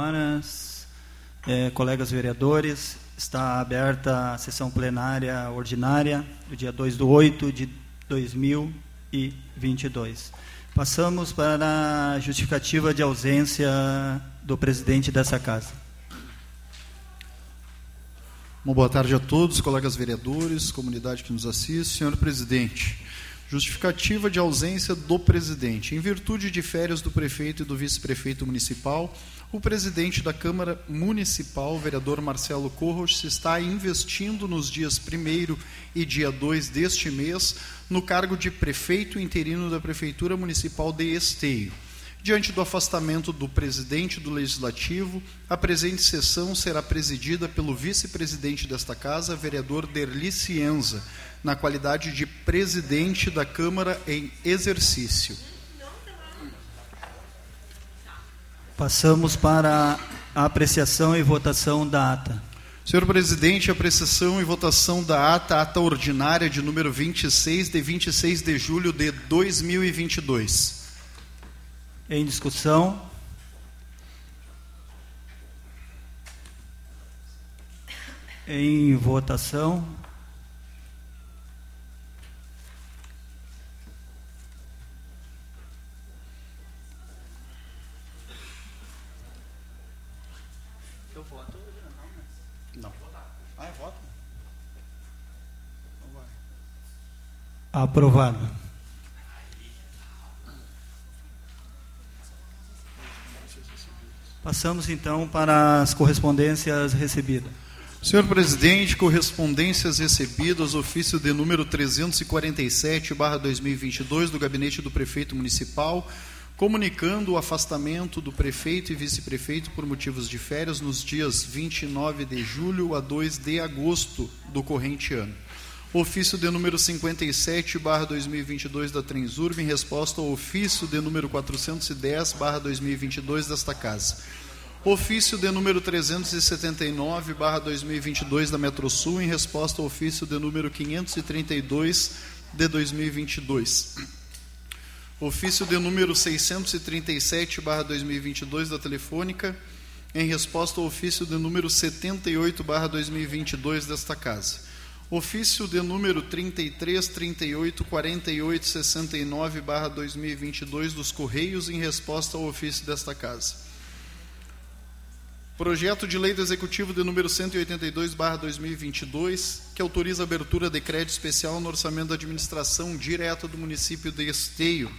senhoras, eh, colegas vereadores, está aberta a sessão plenária ordinária do dia 2 de 8 de 2022. Passamos para a justificativa de ausência do presidente dessa casa. Uma boa tarde a todos, colegas vereadores, comunidade que nos assiste. Senhor presidente, justificativa de ausência do presidente. Em virtude de férias do prefeito e do vice-prefeito municipal, o presidente da Câmara Municipal, vereador Marcelo Corros, está investindo nos dias 1 e dia 2 deste mês no cargo de prefeito interino da Prefeitura Municipal de Esteio. Diante do afastamento do presidente do Legislativo, a presente sessão será presidida pelo vice-presidente desta casa, vereador Derli Cienza, na qualidade de presidente da Câmara em exercício. Passamos para a apreciação e votação da ata. Senhor presidente, apreciação e votação da ata, ata ordinária de número 26, de 26 de julho de 2022. Em discussão. Em votação. Aprovado. Passamos então para as correspondências recebidas. Senhor presidente, correspondências recebidas, ofício de número 347/2022 do gabinete do prefeito municipal, comunicando o afastamento do prefeito e vice-prefeito por motivos de férias nos dias 29 de julho a 2 de agosto do corrente ano. Ofício de número 57, barra 2022 da Transurb, em resposta ao ofício de número 410, barra 2022 desta casa. Ofício de número 379, barra 2022 da Metrosul, em resposta ao ofício de número 532 de 2022. Ofício de número 637, barra 2022 da Telefônica, em resposta ao ofício de número 78, barra 2022 desta casa Ofício de número 33, 38, 48, 69, barra 2022 dos Correios em resposta ao ofício desta Casa. Projeto de Lei do Executivo de número 182, barra 2022, que autoriza a abertura de crédito especial no orçamento da administração direta do município de Esteio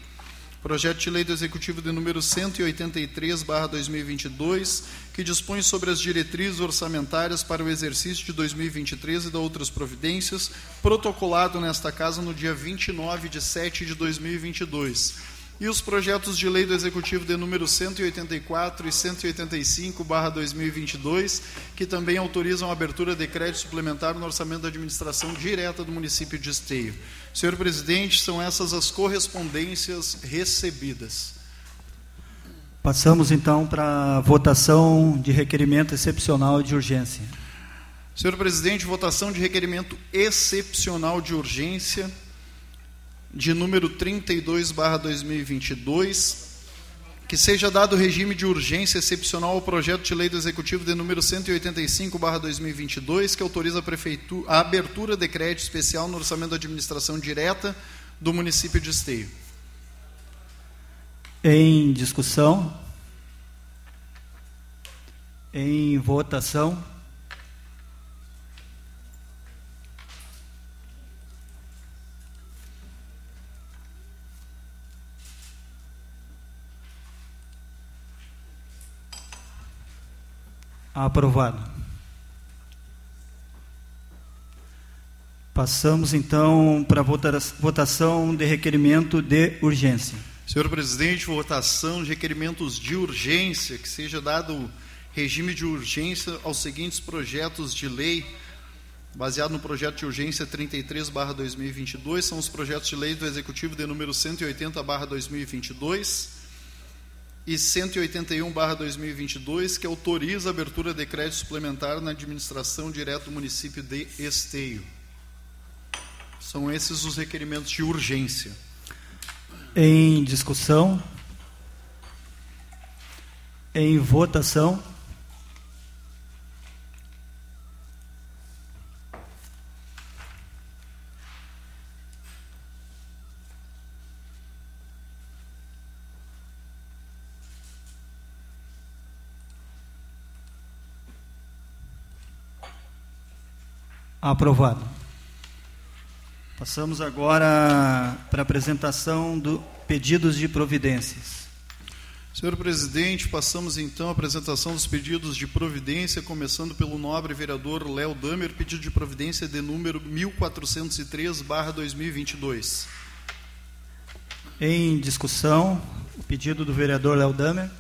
Projeto de Lei do Executivo de número 183/2022, que dispõe sobre as diretrizes orçamentárias para o exercício de 2023 e da outras providências, protocolado nesta casa no dia 29 de 7 de 2022 e os projetos de lei do Executivo de número 184 e 185/2022, que também autorizam a abertura de crédito suplementar no orçamento da administração direta do município de Esteio. Senhor presidente, são essas as correspondências recebidas. Passamos então para a votação de requerimento excepcional de urgência. Senhor presidente, votação de requerimento excepcional de urgência de número 32, barra 2022, que seja dado regime de urgência excepcional ao projeto de lei do Executivo de número 185, barra 2022, que autoriza a, prefeitura, a abertura de crédito especial no orçamento da administração direta do município de Esteio. Em discussão. Em votação. Aprovado. Passamos então para a votação de requerimento de urgência. Senhor presidente, votação de requerimentos de urgência, que seja dado regime de urgência aos seguintes projetos de lei, baseado no projeto de urgência 33/2022, são os projetos de lei do executivo de número 180/2022 e 181/2022, que autoriza a abertura de crédito suplementar na administração direta do município de Esteio. São esses os requerimentos de urgência. Em discussão. Em votação. Aprovado. Passamos agora para a apresentação do pedidos de providências. Senhor presidente, passamos então à apresentação dos pedidos de providência, começando pelo nobre vereador Léo Damer, pedido de providência de número 1403/2022. Em discussão, o pedido do vereador Léo Damer.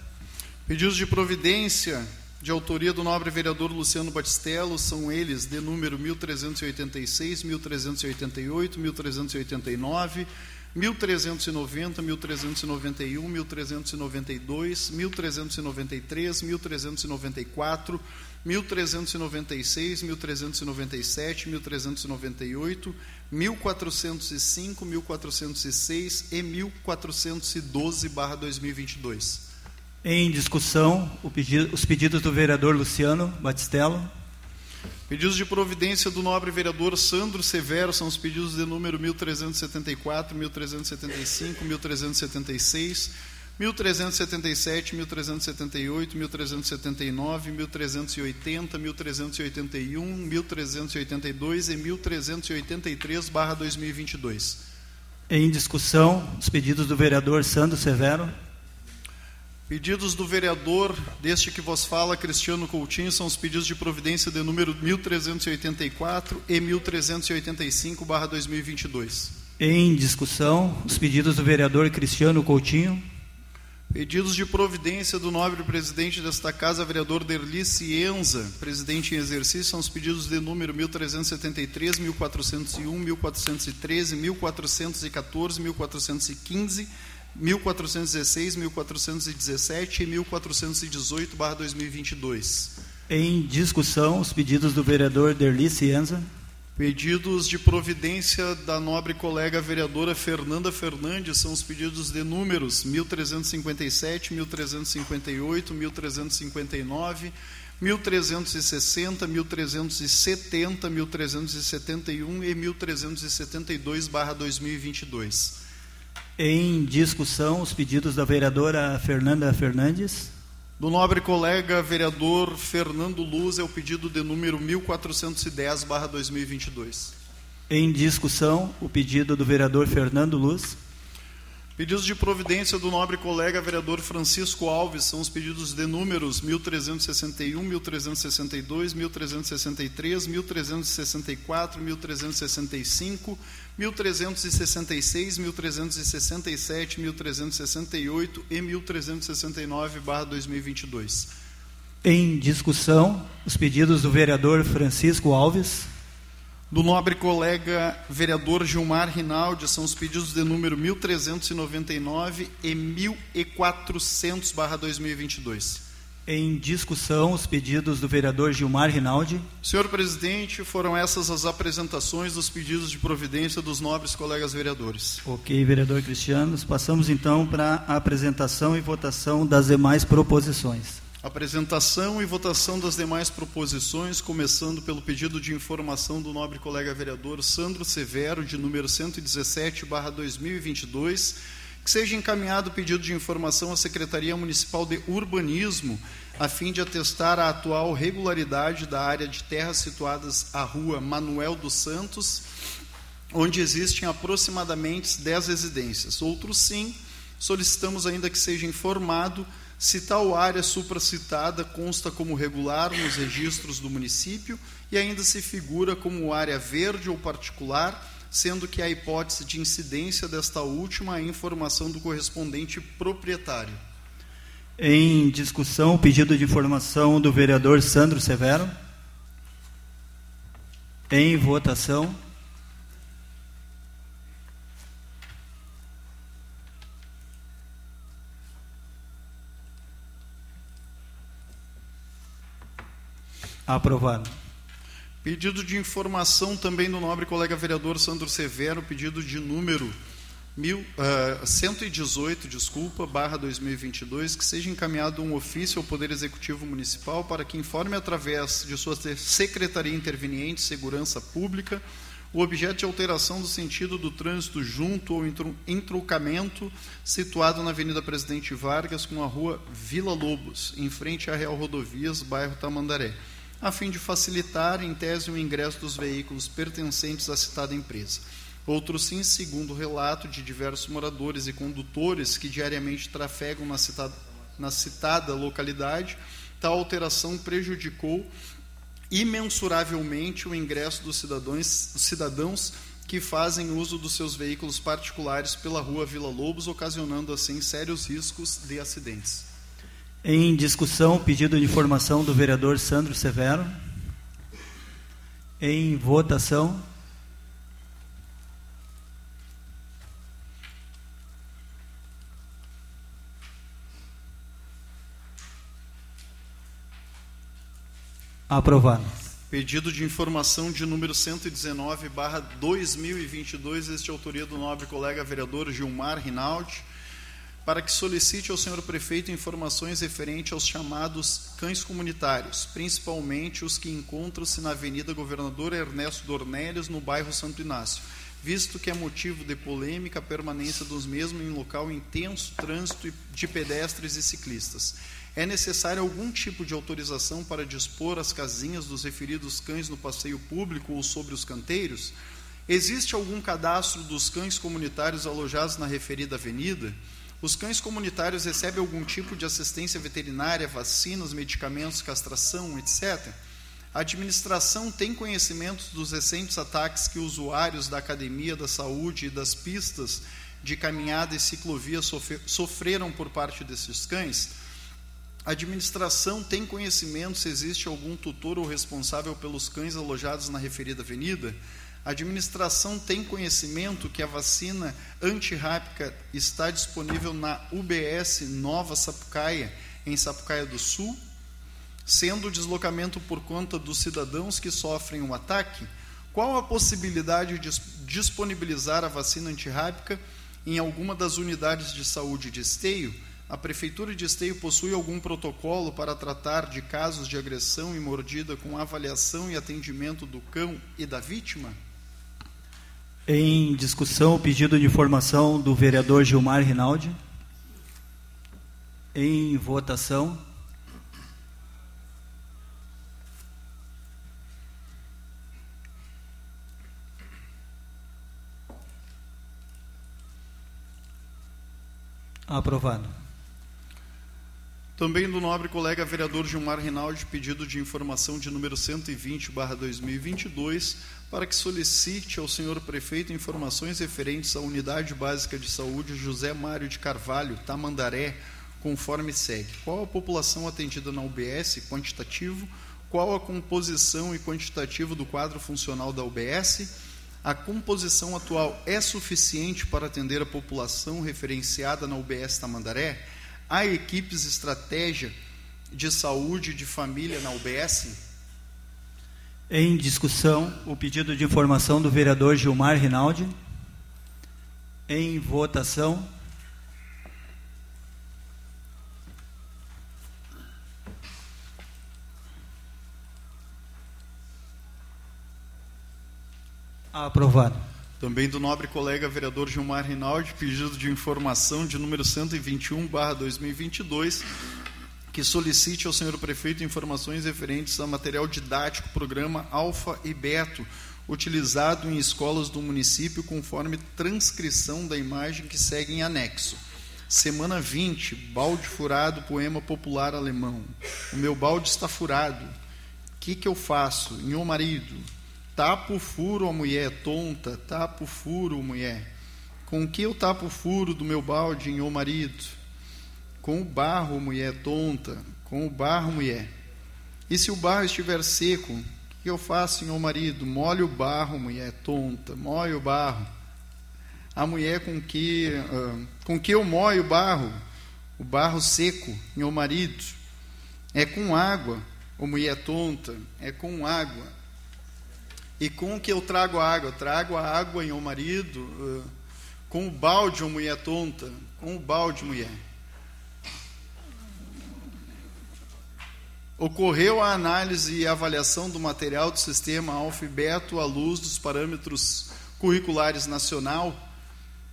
Pedidos de providência de autoria do nobre vereador Luciano Batistello são eles de número 1386, 1388, 1389, 1390, 1391, 1392, 1393, 1394, 1396, 1397, 1398, 1405, 1406 e 1412/2022. Em discussão, pedido, os pedidos do vereador Luciano Batistello. Pedidos de providência do nobre vereador Sandro Severo são os pedidos de número 1374, 1375, 1376, 1377, 1378, 1379, 1380, 1381, 1382 e 1383/2022. Em discussão, os pedidos do vereador Sandro Severo. Pedidos do vereador, deste que vos fala, Cristiano Coutinho, são os pedidos de providência de número 1384 e 1385, barra 2022. Em discussão, os pedidos do vereador Cristiano Coutinho. Pedidos de providência do nobre presidente desta casa, vereador Derli Cienza, presidente em exercício, são os pedidos de número 1373, 1401, 1413, 1414, 1415 1416, 1417 e 1418/2022. Em discussão, os pedidos do vereador Derli Cienza. Pedidos de providência da nobre colega vereadora Fernanda Fernandes são os pedidos de números 1357, 1358, 1359, 1360, 1370, 1371 e 1372/2022. Em discussão, os pedidos da vereadora Fernanda Fernandes. Do nobre colega vereador Fernando Luz é o pedido de número 1410/2022. Em discussão, o pedido do vereador Fernando Luz. Pedidos de providência do nobre colega vereador Francisco Alves são os pedidos de números 1361, 1362, 1363, 1364, 1365, 1366, 1367, 1368 e 1369/2022. Em discussão, os pedidos do vereador Francisco Alves do nobre colega vereador Gilmar Rinaldi são os pedidos de número 1399 e 1400/2022. Em discussão, os pedidos do vereador Gilmar Rinaldi. Senhor presidente, foram essas as apresentações dos pedidos de providência dos nobres colegas vereadores. Ok, vereador Cristiano. Passamos então para a apresentação e votação das demais proposições. Apresentação e votação das demais proposições, começando pelo pedido de informação do nobre colega vereador Sandro Severo, de número 117/2022, que seja encaminhado o pedido de informação à Secretaria Municipal de Urbanismo, a fim de atestar a atual regularidade da área de terras situadas à rua Manuel dos Santos, onde existem aproximadamente 10 residências. Outro sim, solicitamos ainda que seja informado se tal área supracitada consta como regular nos registros do município e ainda se figura como área verde ou particular, sendo que a hipótese de incidência desta última é informação do correspondente proprietário. Em discussão, o pedido de informação do vereador Sandro Severo. Em votação. Aprovado. Pedido de informação também do nobre colega vereador Sandro Severo, pedido de número mil, uh, 118, desculpa, barra 2022, que seja encaminhado um ofício ao Poder Executivo Municipal para que informe através de sua Secretaria Interveniente Segurança Pública o objeto de alteração do sentido do trânsito junto ou entroncamento situado na Avenida Presidente Vargas com a rua Vila Lobos, em frente à Real Rodovias, bairro Tamandaré a fim de facilitar, em tese, o ingresso dos veículos pertencentes à citada empresa. Outro sim, segundo o relato de diversos moradores e condutores que diariamente trafegam na citada, na citada localidade, tal alteração prejudicou imensuravelmente o ingresso dos cidadãos, cidadãos que fazem uso dos seus veículos particulares pela rua Vila Lobos, ocasionando assim sérios riscos de acidentes. Em discussão, pedido de informação do vereador Sandro Severo. Em votação. Aprovado. Pedido de informação de número 119, barra 2022, este é autoria do nobre colega vereador Gilmar Rinaldi, para que solicite ao senhor prefeito informações referentes aos chamados cães comunitários, principalmente os que encontram-se na Avenida Governador Ernesto Dornelles, no bairro Santo Inácio, visto que é motivo de polêmica a permanência dos mesmos em local intenso trânsito de pedestres e ciclistas. É necessário algum tipo de autorização para dispor as casinhas dos referidos cães no passeio público ou sobre os canteiros? Existe algum cadastro dos cães comunitários alojados na referida avenida? Os cães comunitários recebem algum tipo de assistência veterinária, vacinas, medicamentos, castração, etc. A administração tem conhecimento dos recentes ataques que usuários da academia da saúde e das pistas de caminhada e ciclovia sofreram por parte desses cães? A administração tem conhecimento se existe algum tutor ou responsável pelos cães alojados na referida avenida? A administração tem conhecimento que a vacina antirrábica está disponível na UBS Nova Sapucaia, em Sapucaia do Sul, sendo o deslocamento por conta dos cidadãos que sofrem um ataque? Qual a possibilidade de disponibilizar a vacina antirrábica em alguma das unidades de saúde de esteio? A Prefeitura de Esteio possui algum protocolo para tratar de casos de agressão e mordida com avaliação e atendimento do cão e da vítima? Em discussão, o pedido de informação do vereador Gilmar Rinaldi. Em votação. Aprovado. Também do nobre colega vereador Gilmar Rinaldi, pedido de informação de número 120/2022, para que solicite ao senhor prefeito informações referentes à Unidade Básica de Saúde José Mário de Carvalho, Tamandaré, conforme segue: qual a população atendida na UBS, quantitativo? Qual a composição e quantitativo do quadro funcional da UBS? A composição atual é suficiente para atender a população referenciada na UBS Tamandaré? Há equipes estratégia de saúde de família na UBS? Em discussão, o pedido de informação do vereador Gilmar Rinaldi. Em votação. Aprovado. Também do nobre colega vereador Gilmar Rinaldi, pedido de informação de número 121/2022, que solicite ao senhor prefeito informações referentes a material didático programa Alfa e Beto, utilizado em escolas do município conforme transcrição da imagem que segue em anexo. Semana 20, balde furado, poema popular alemão. O meu balde está furado. O que, que eu faço? Meu marido, Tapo furo, a mulher tonta, tapo furo, mulher. Com que eu tapo furo do meu balde, ô marido? Com o barro, mulher tonta, com o barro, mulher. E se o barro estiver seco, o que eu faço, ô marido? Molhe o barro, mulher tonta, molhe o barro. A mulher com que, uh, com que eu molho o barro, o barro seco, meu marido, é com água, ô mulher tonta, é com água. E com que eu trago a água? Trago a água um marido, uh, com o balde, mulher tonta, com o balde, mulher. Ocorreu a análise e avaliação do material do sistema alfabeto à luz dos parâmetros curriculares nacional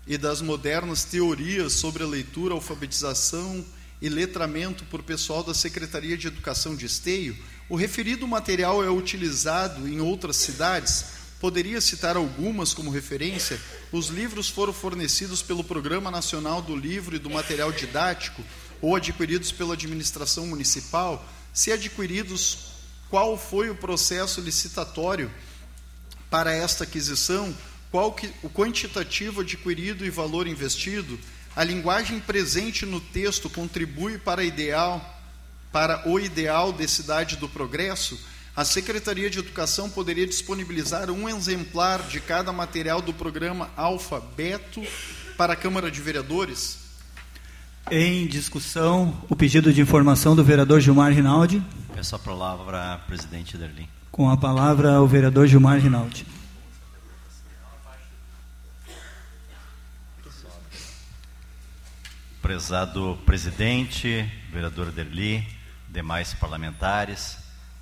e das modernas teorias sobre a leitura, alfabetização e letramento por pessoal da Secretaria de Educação de Esteio, o referido material é utilizado em outras cidades? Poderia citar algumas como referência? Os livros foram fornecidos pelo Programa Nacional do Livro e do Material Didático ou adquiridos pela administração municipal? Se adquiridos, qual foi o processo licitatório para esta aquisição? Qual que, o quantitativo adquirido e valor investido? A linguagem presente no texto contribui para ideal para o ideal de cidade do progresso, a Secretaria de Educação poderia disponibilizar um exemplar de cada material do programa Alfabeto para a Câmara de Vereadores? Em discussão, o pedido de informação do vereador Gilmar Rinaldi. Peço a palavra, presidente Derlim. Com a palavra, o vereador Gilmar Rinaldi. Prezado presidente, vereador Derli, demais parlamentares,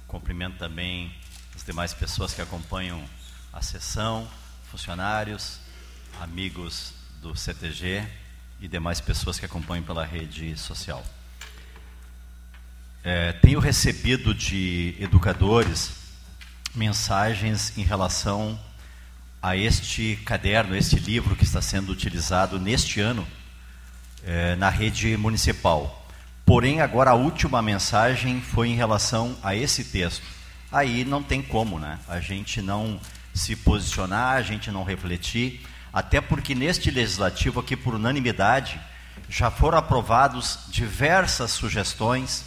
cumprimento também as demais pessoas que acompanham a sessão, funcionários, amigos do CTG e demais pessoas que acompanham pela rede social. É, tenho recebido de educadores mensagens em relação a este caderno, este livro que está sendo utilizado neste ano é, na rede municipal. Porém, agora a última mensagem foi em relação a esse texto. Aí não tem como, né? A gente não se posicionar, a gente não refletir, até porque neste legislativo aqui por unanimidade já foram aprovados diversas sugestões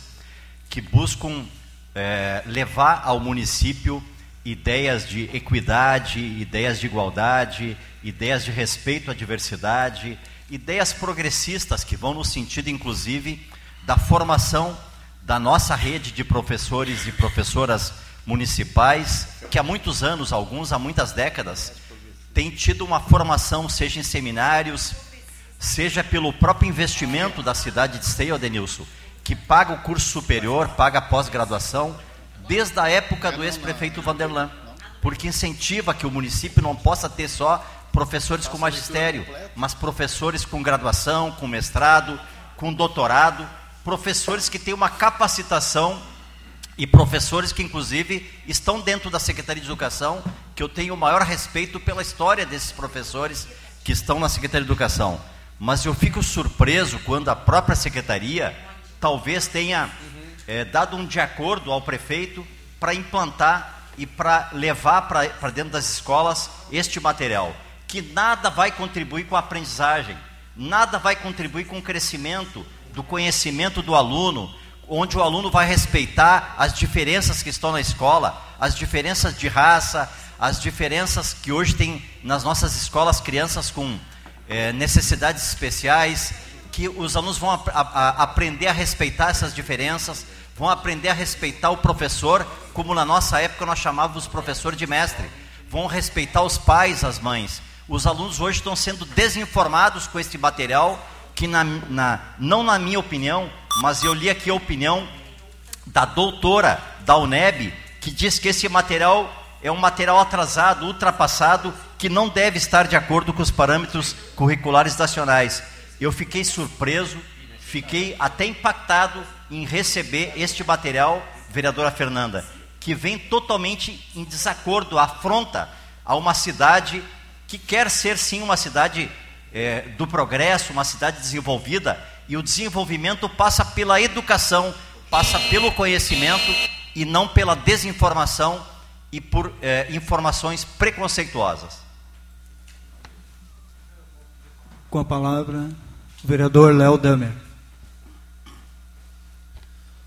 que buscam é, levar ao município ideias de equidade, ideias de igualdade, ideias de respeito à diversidade, ideias progressistas que vão no sentido, inclusive, da formação da nossa rede de professores e professoras municipais, que há muitos anos, alguns há muitas décadas, têm tido uma formação, seja em seminários, seja pelo próprio investimento da cidade de Esteio, Denilson, que paga o curso superior, paga a pós-graduação, desde a época do ex-prefeito Vanderlan, porque incentiva que o município não possa ter só professores com magistério, mas professores com graduação, com mestrado, com doutorado, professores que têm uma capacitação e professores que, inclusive, estão dentro da Secretaria de Educação, que eu tenho o maior respeito pela história desses professores que estão na Secretaria de Educação. Mas eu fico surpreso quando a própria Secretaria talvez tenha é, dado um de acordo ao prefeito para implantar e para levar para dentro das escolas este material, que nada vai contribuir com a aprendizagem, nada vai contribuir com o crescimento do conhecimento do aluno, onde o aluno vai respeitar as diferenças que estão na escola, as diferenças de raça, as diferenças que hoje tem nas nossas escolas crianças com é, necessidades especiais, que os alunos vão a, a, aprender a respeitar essas diferenças, vão aprender a respeitar o professor, como na nossa época nós chamávamos professor de mestre, vão respeitar os pais, as mães. Os alunos hoje estão sendo desinformados com este material que na, na, não na minha opinião, mas eu li aqui a opinião da doutora da UNEB, que diz que esse material é um material atrasado, ultrapassado, que não deve estar de acordo com os parâmetros curriculares nacionais. Eu fiquei surpreso, fiquei até impactado em receber este material, vereadora Fernanda, que vem totalmente em desacordo, afronta a uma cidade que quer ser sim uma cidade é, do progresso, uma cidade desenvolvida, e o desenvolvimento passa pela educação, passa pelo conhecimento e não pela desinformação e por é, informações preconceituosas. Com a palavra, o vereador Léo Damer.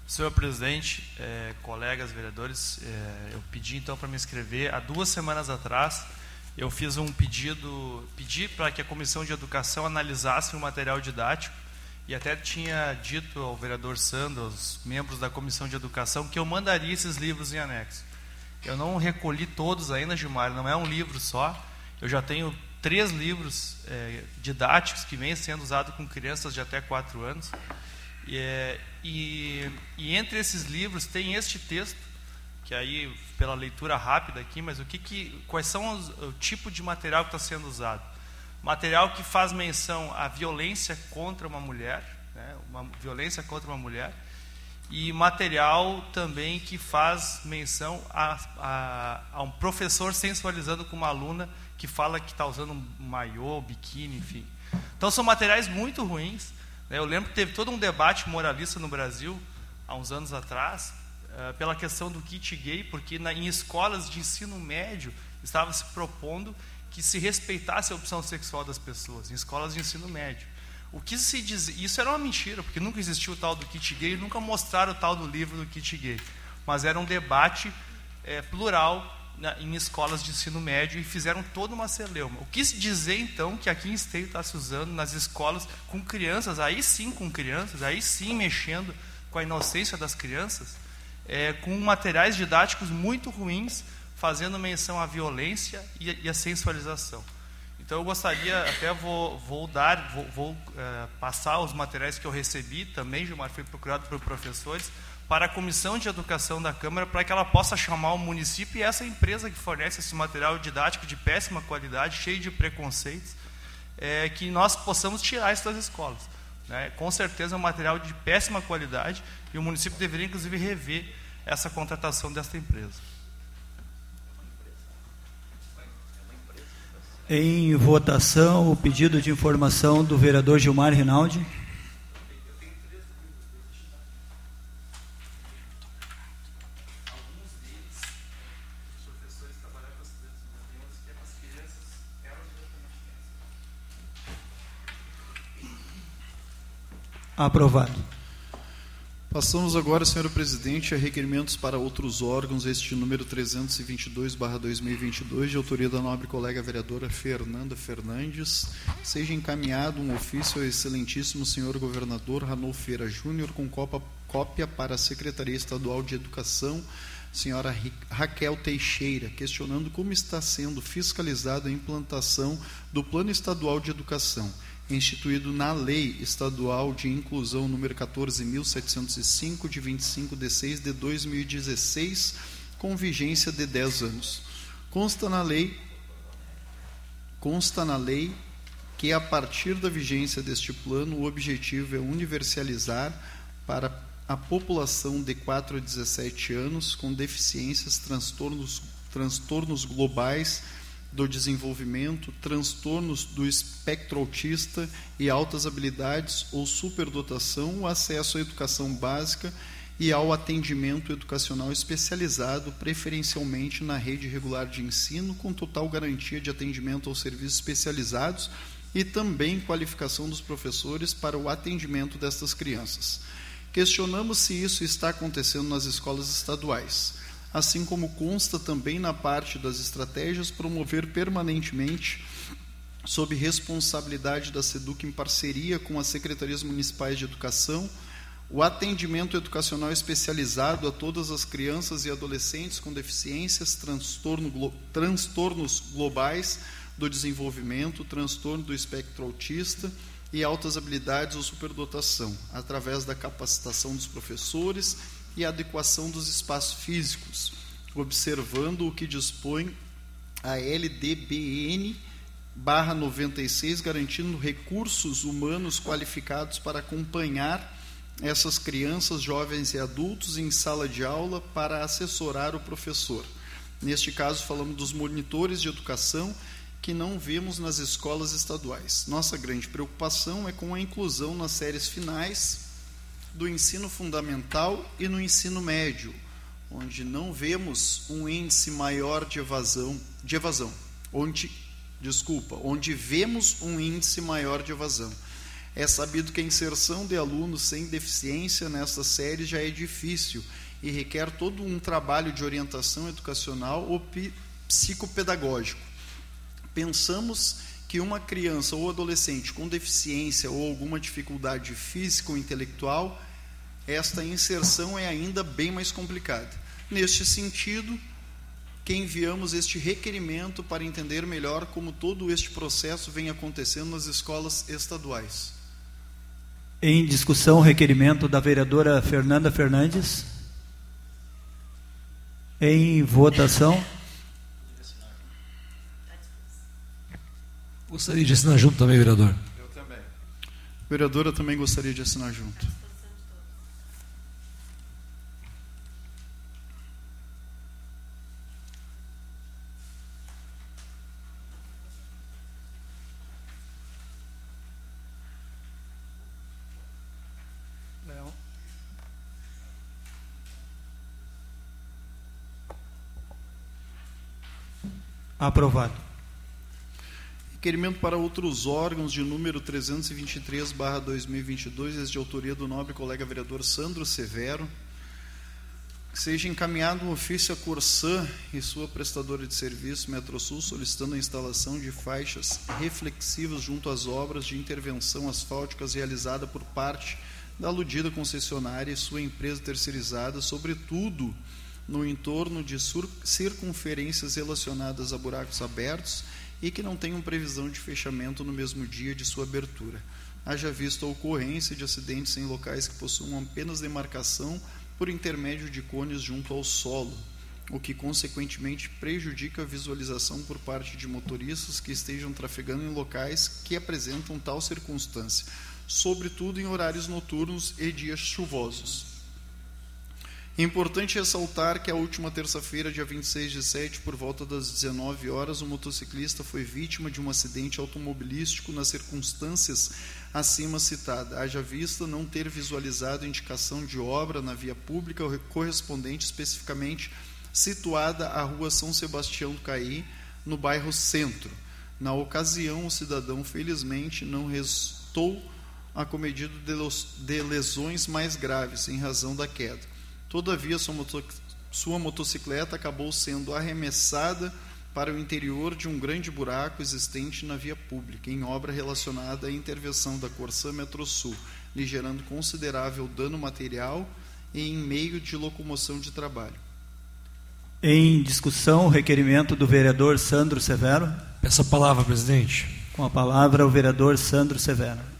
Senhor presidente, é, colegas vereadores, é, eu pedi então para me inscrever há duas semanas atrás eu fiz um pedido, pedi para que a Comissão de Educação analisasse o material didático e até tinha dito ao vereador Sandro, aos membros da Comissão de Educação, que eu mandaria esses livros em anexo. Eu não recolhi todos ainda, Gilmar, não é um livro só. Eu já tenho três livros é, didáticos que vêm sendo usados com crianças de até quatro anos. E, é, e, e entre esses livros tem este texto que aí pela leitura rápida aqui, mas o que, que quais são os, o tipo de material que está sendo usado? Material que faz menção à violência contra uma mulher, né, uma violência contra uma mulher, e material também que faz menção a, a, a um professor sensualizando com uma aluna que fala que está usando um maiô, biquíni, enfim. Então são materiais muito ruins. Né? Eu lembro que teve todo um debate moralista no Brasil, há uns anos atrás, uh, pela questão do kit gay, porque na, em escolas de ensino médio estava se propondo que se respeitasse a opção sexual das pessoas, em escolas de ensino médio. O que se diz, isso era uma mentira, porque nunca existiu o tal do kit gay, nunca mostraram o tal do livro do kit gay, mas era um debate é, plural na, em escolas de ensino médio e fizeram toda uma celeuma. O que se dizer então que aqui em Esteio está se usando nas escolas com crianças, aí sim com crianças, aí sim mexendo com a inocência das crianças, é, com materiais didáticos muito ruins, fazendo menção à violência e, e à sensualização. Então eu gostaria, até vou, vou dar, vou, vou é, passar os materiais que eu recebi também, Gilmar, fui procurado por professores, para a Comissão de Educação da Câmara, para que ela possa chamar o município e essa empresa que fornece esse material didático de péssima qualidade, cheio de preconceitos, é, que nós possamos tirar isso das escolas. Né? Com certeza é um material de péssima qualidade e o município deveria, inclusive, rever essa contratação desta empresa. Em votação, o pedido de informação do vereador Gilmar Rinaldi. Aprovado. Passamos agora, senhor presidente, a requerimentos para outros órgãos, este número 322/2022, de autoria da nobre colega vereadora Fernanda Fernandes, seja encaminhado um ofício ao excelentíssimo senhor governador Ranolfo Feira Júnior com cópia para a Secretaria Estadual de Educação, senhora Raquel Teixeira, questionando como está sendo fiscalizada a implantação do Plano Estadual de Educação instituído na Lei Estadual de Inclusão número 14.705, de 25 de 6 de 2016, com vigência de 10 anos. Consta na lei consta na lei que a partir da vigência deste plano o objetivo é universalizar para a população de 4 a 17 anos com deficiências, transtornos, transtornos globais do desenvolvimento, transtornos do espectro autista e altas habilidades ou superdotação, o acesso à educação básica e ao atendimento educacional especializado, preferencialmente na rede regular de ensino, com total garantia de atendimento aos serviços especializados e também qualificação dos professores para o atendimento destas crianças. Questionamos se isso está acontecendo nas escolas estaduais assim como consta também na parte das estratégias, promover permanentemente, sob responsabilidade da SEDUC em parceria com as secretarias municipais de educação, o atendimento educacional especializado a todas as crianças e adolescentes com deficiências, transtorno, transtornos globais do desenvolvimento, transtorno do espectro autista e altas habilidades ou superdotação, através da capacitação dos professores e adequação dos espaços físicos, observando o que dispõe a LDBN barra 96, garantindo recursos humanos qualificados para acompanhar essas crianças, jovens e adultos em sala de aula para assessorar o professor. Neste caso, falamos dos monitores de educação que não vemos nas escolas estaduais. Nossa grande preocupação é com a inclusão nas séries finais do ensino fundamental e no ensino médio, onde não vemos um índice maior de evasão, de evasão, onde desculpa, onde vemos um índice maior de evasão. É sabido que a inserção de alunos sem deficiência nessas séries já é difícil e requer todo um trabalho de orientação educacional ou psicopedagógico. Pensamos que uma criança ou adolescente com deficiência ou alguma dificuldade física ou intelectual, esta inserção é ainda bem mais complicada. Neste sentido, que enviamos este requerimento para entender melhor como todo este processo vem acontecendo nas escolas estaduais. Em discussão, requerimento da vereadora Fernanda Fernandes. Em votação. Gostaria de assinar junto também, vereador. Eu também. vereadora também gostaria de assinar junto. Aprovado. Requerimento para outros órgãos de número 323/2022, esse de autoria do nobre colega vereador Sandro Severo. Que seja encaminhado um ofício à Corsã e sua prestadora de serviço Metrosul solicitando a instalação de faixas reflexivas junto às obras de intervenção asfálticas realizada por parte da aludida concessionária e sua empresa terceirizada, sobretudo no entorno de circunferências relacionadas a buracos abertos e que não tenham previsão de fechamento no mesmo dia de sua abertura. Haja visto a ocorrência de acidentes em locais que possuam apenas demarcação por intermédio de cones junto ao solo, o que consequentemente prejudica a visualização por parte de motoristas que estejam trafegando em locais que apresentam tal circunstância, sobretudo em horários noturnos e dias chuvosos. É importante ressaltar que a última terça-feira, dia 26 de setembro, por volta das 19 horas, um motociclista foi vítima de um acidente automobilístico nas circunstâncias acima citadas. Haja vista não ter visualizado indicação de obra na via pública correspondente especificamente situada à rua São Sebastião do Caí, no bairro Centro. Na ocasião, o cidadão, felizmente, não restou acometido de lesões mais graves em razão da queda. Todavia, sua, moto, sua motocicleta acabou sendo arremessada para o interior de um grande buraco existente na via pública, em obra relacionada à intervenção da Corsã Metrosul, lhe gerando considerável dano material e em meio de locomoção de trabalho. Em discussão, o requerimento do vereador Sandro Severo. Peço a palavra, presidente. Com a palavra, o vereador Sandro Severo.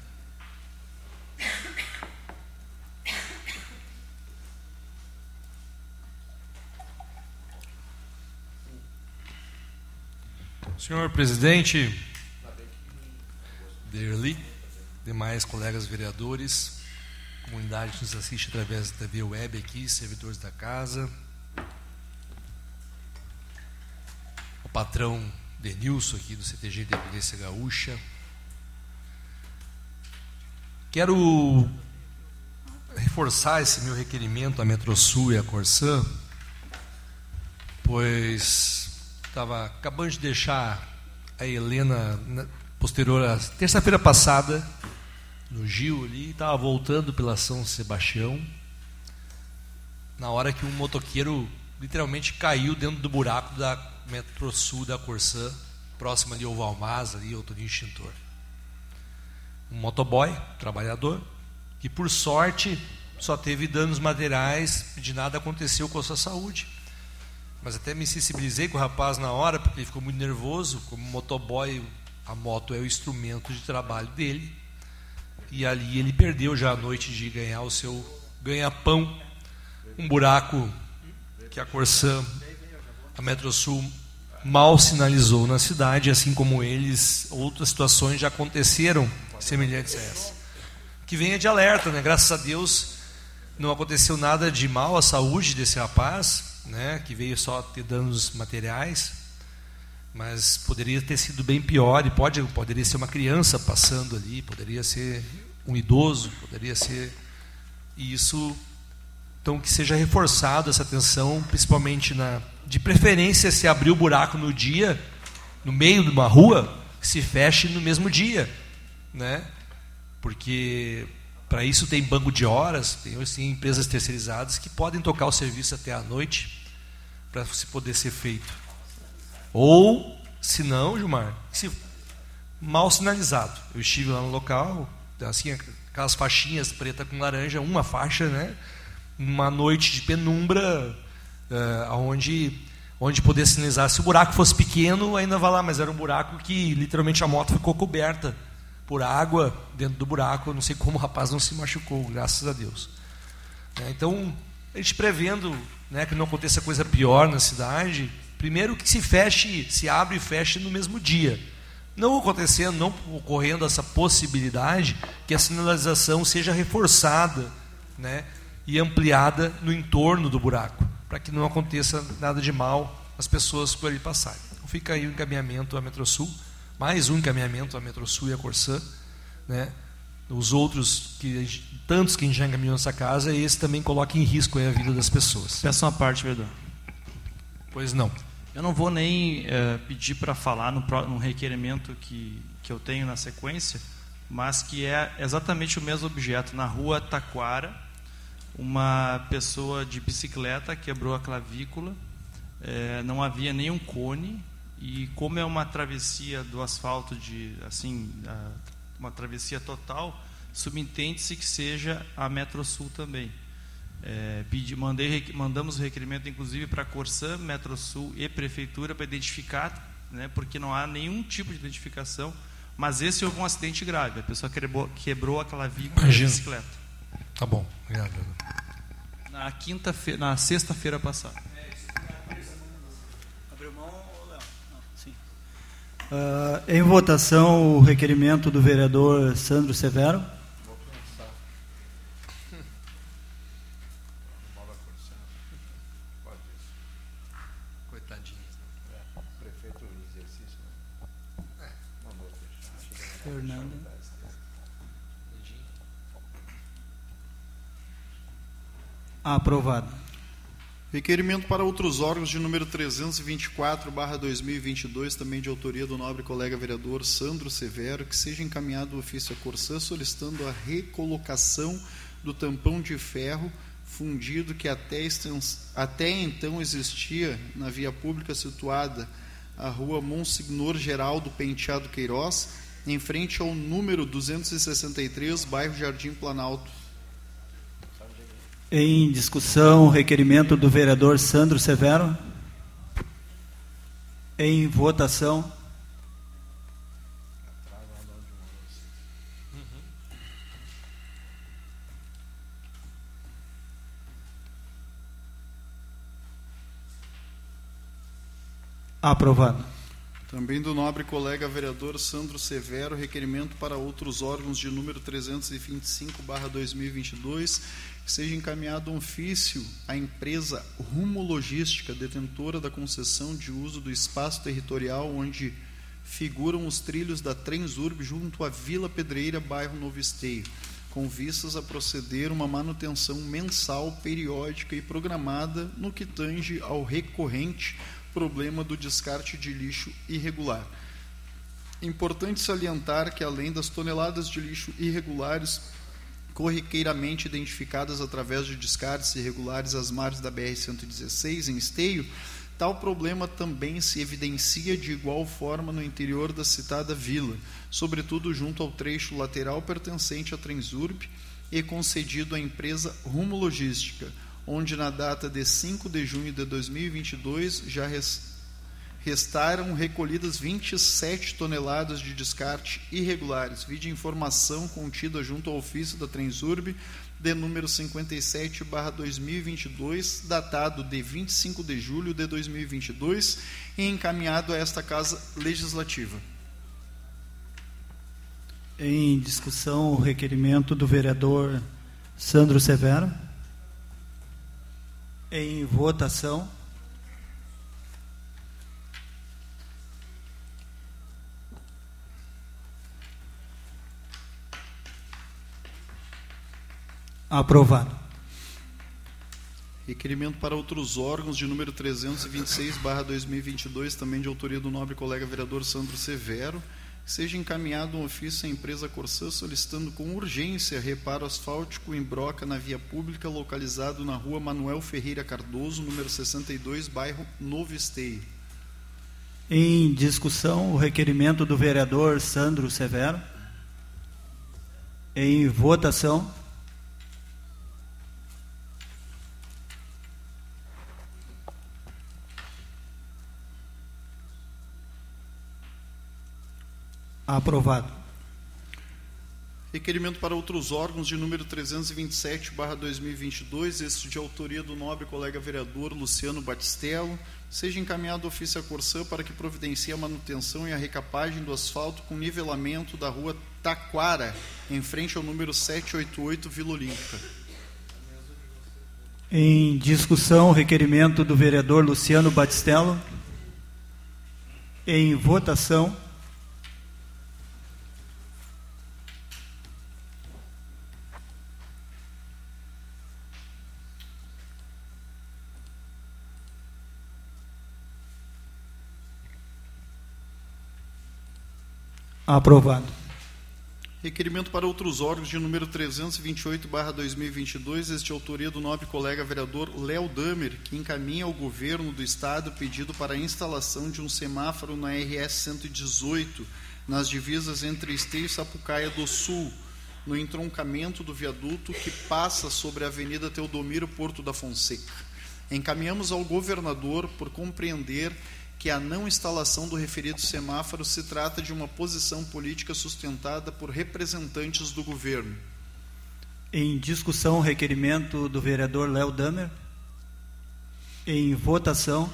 Senhor presidente, Derli, demais colegas vereadores, comunidade que nos assiste através da TV web aqui, servidores da casa, o patrão Denilson aqui do CTG Independência Gaúcha. Quero reforçar esse meu requerimento à Metrosul e à Corsã, pois Estava acabando de deixar a Helena posterior à terça-feira passada no Gil ali, estava voltando pela São Sebastião, na hora que um motoqueiro literalmente caiu dentro do buraco da Metro Sul da Corsã, próximo ali ao Valmaz, ali ao Toninho Extintor. Um motoboy, trabalhador, que por sorte só teve danos materiais, de nada aconteceu com a sua saúde mas até me sensibilizei com o rapaz na hora, porque ele ficou muito nervoso. Como motoboy, a moto é o instrumento de trabalho dele. E ali ele perdeu já a noite de ganhar o seu ganha-pão. Um buraco que a Corsã, a Metrosul, mal sinalizou na cidade, assim como eles, outras situações já aconteceram semelhantes a essa. Que venha de alerta, né? Graças a Deus não aconteceu nada de mal à saúde desse rapaz, né, que veio só ter danos materiais, mas poderia ter sido bem pior e pode poderia ser uma criança passando ali, poderia ser um idoso, poderia ser e isso então que seja reforçado essa atenção, principalmente na de preferência se abrir o buraco no dia, no meio de uma rua, se feche no mesmo dia, né? Porque para isso tem banco de horas, tem assim, empresas terceirizadas que podem tocar o serviço até a noite para se poder ser feito. Ou, se não, Gilmar, se mal sinalizado. Eu estive lá no local, assim, aquelas faixinhas preta com laranja, uma faixa, né? Uma noite de penumbra, uh, onde onde poder sinalizar. Se o buraco fosse pequeno, ainda vai lá, mas era um buraco que literalmente a moto ficou coberta por água dentro do buraco. Eu não sei como o rapaz não se machucou, graças a Deus. É, então, a gente prevendo né, que não aconteça coisa pior na cidade, primeiro que se feche, se abre e feche no mesmo dia. Não acontecendo, não ocorrendo essa possibilidade que a sinalização seja reforçada né, e ampliada no entorno do buraco, para que não aconteça nada de mal as pessoas por ali passarem. Então fica aí o encaminhamento à Metrosul, mais um encaminhamento à Metrosul e à Corsã, né? Os outros que tantos que a gente já encaminhou nessa casa, esse também coloca em risco a vida das pessoas. Peço uma parte, vereador. Pois não. Eu não vou nem é, pedir para falar no, no requerimento que, que eu tenho na sequência, mas que é exatamente o mesmo objeto. Na rua Taquara, uma pessoa de bicicleta quebrou a clavícula, é, não havia nenhum cone, e como é uma travessia do asfalto de assim uma travessia total, subentende-se que seja a Metrosul também. É, pedi, mandei, mandamos o requerimento, inclusive, para a Corsã, Metrosul e Prefeitura para identificar, né, porque não há nenhum tipo de identificação, mas esse houve um acidente grave. A pessoa quebrou, quebrou a clavícula da bicicleta. Tá bom, obrigado. Na quinta na sexta-feira passada. Uh, em votação, o requerimento do vereador Sandro Severo. Aprovado. Requerimento para outros órgãos de número 324/2022, também de autoria do nobre colega vereador Sandro Severo, que seja encaminhado o ofício à Corsã solicitando a recolocação do tampão de ferro fundido que até, até então existia na via pública situada à rua Monsignor Geraldo Penteado Queiroz, em frente ao número 263, bairro Jardim Planalto em discussão, o requerimento do vereador Sandro Severo. Em votação. Aprovado. Também do nobre colega vereador Sandro Severo, requerimento para outros órgãos de número 325/2022 que seja encaminhado um ofício à empresa Rumo Logística, detentora da concessão de uso do espaço territorial onde figuram os trilhos da Transurb junto à Vila Pedreira, bairro Novo Esteio, com vistas a proceder uma manutenção mensal, periódica e programada no que tange ao recorrente problema do descarte de lixo irregular. Importante salientar que, além das toneladas de lixo irregulares corriqueiramente identificadas através de descartes irregulares às margens da BR-116, em Esteio, tal problema também se evidencia de igual forma no interior da citada vila, sobretudo junto ao trecho lateral pertencente à Transurb e concedido à empresa Rumo Logística, onde na data de 5 de junho de 2022 já restaram recolhidas 27 toneladas de descarte irregulares, vide informação contida junto ao ofício da Transurb de número 57/2022, datado de 25 de julho de 2022 e encaminhado a esta casa legislativa. Em discussão o requerimento do vereador Sandro Severo. Em votação. Aprovado. Requerimento para outros órgãos de número 326/2022, também de autoria do nobre colega vereador Sandro Severo, seja encaminhado um ofício à empresa Corsã solicitando com urgência reparo asfáltico em broca na via pública localizado na rua Manuel Ferreira Cardoso, número 62, bairro Novo Esteio. Em discussão, o requerimento do vereador Sandro Severo. Em votação. Aprovado. Requerimento para outros órgãos de número 327/2022, este de autoria do nobre colega vereador Luciano Batistello, seja encaminhado ofício à Corsã para que providencie a manutenção e a recapagem do asfalto com nivelamento da rua Taquara, em frente ao número 788 Vila Olímpica. Em discussão, requerimento do vereador Luciano Batistello. Em votação. Aprovado. Requerimento para outros órgãos de número 328/2022, este de autoria do nobre colega vereador Léo Damer, que encaminha ao governo do estado pedido para a instalação de um semáforo na RS 118, nas divisas entre Esteio e Sapucaia do Sul, no entroncamento do viaduto que passa sobre a Avenida Teodomiro Porto da Fonseca. Encaminhamos ao governador por compreender que a não instalação do referido semáforo se trata de uma posição política sustentada por representantes do governo. Em discussão, requerimento do vereador Léo Damer. Em votação.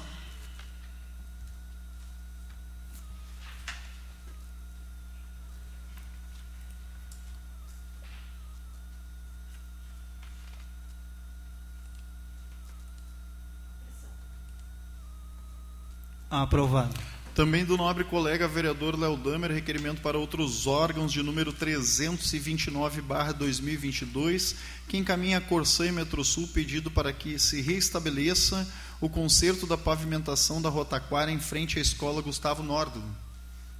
Aprovado. Também do nobre colega vereador Léo Damer, requerimento para outros órgãos de número 329/2022, que encaminha a Corsã e Metrosul pedido para que se restabeleça o conserto da pavimentação da Rotaquara em frente à escola Gustavo Nordlo.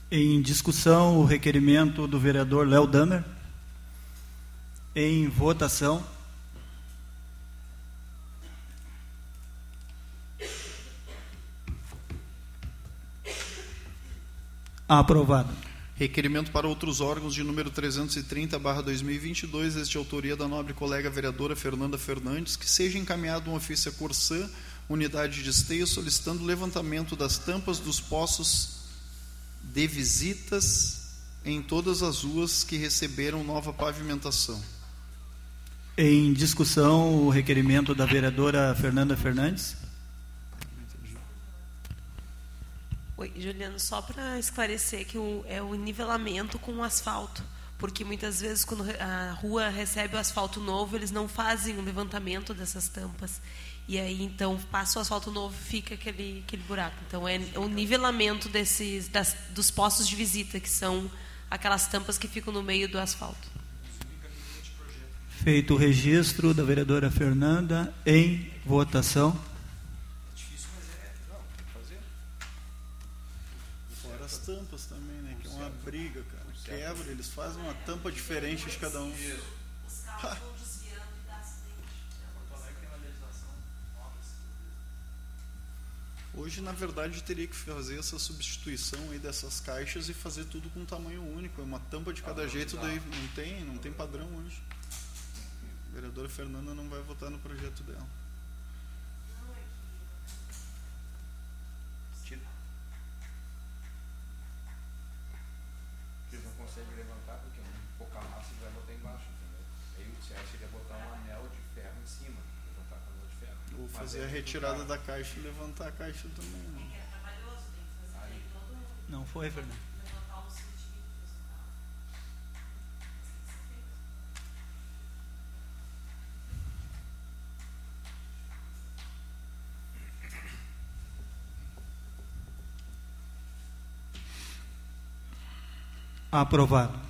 Em discussão, o requerimento do vereador Léo Damer. Em votação. Aprovado. Requerimento para outros órgãos de número 330/2022, este de autoria da nobre colega vereadora Fernanda Fernandes, que seja encaminhado um ofício à Corsã, unidade de esteio, solicitando levantamento das tampas dos poços de visitas em todas as ruas que receberam nova pavimentação. Em discussão, o requerimento da vereadora Fernanda Fernandes. Oi, Juliano, só para esclarecer que o, é o nivelamento com o asfalto, porque muitas vezes quando a rua recebe o asfalto novo, eles não fazem o levantamento dessas tampas. E aí então passa o asfalto novo, fica aquele aquele buraco. Então é o nivelamento desses das, dos postos de visita, que são aquelas tampas que ficam no meio do asfalto. Feito o registro da vereadora Fernanda em votação. Tampas também, né? Que é uma briga, cara. Quebra, eles fazem uma tampa diferente de cada um. Ha! Hoje, na verdade, teria que fazer essa substituição aí dessas caixas e fazer tudo com tamanho único. É uma tampa de cada jeito, daí não tem, não tem padrão hoje. A vereadora Fernanda não vai votar no projeto dela. Eles não conseguem levantar porque é pouca massa e vai botar embaixo, entendeu? Aí o certo seria botar um anel de ferro em cima, levantar com anel de ferro. Ou Mas fazer é a retirada da caixa e levantar a caixa também. Né? Não foi, Fernanda? Aprovado.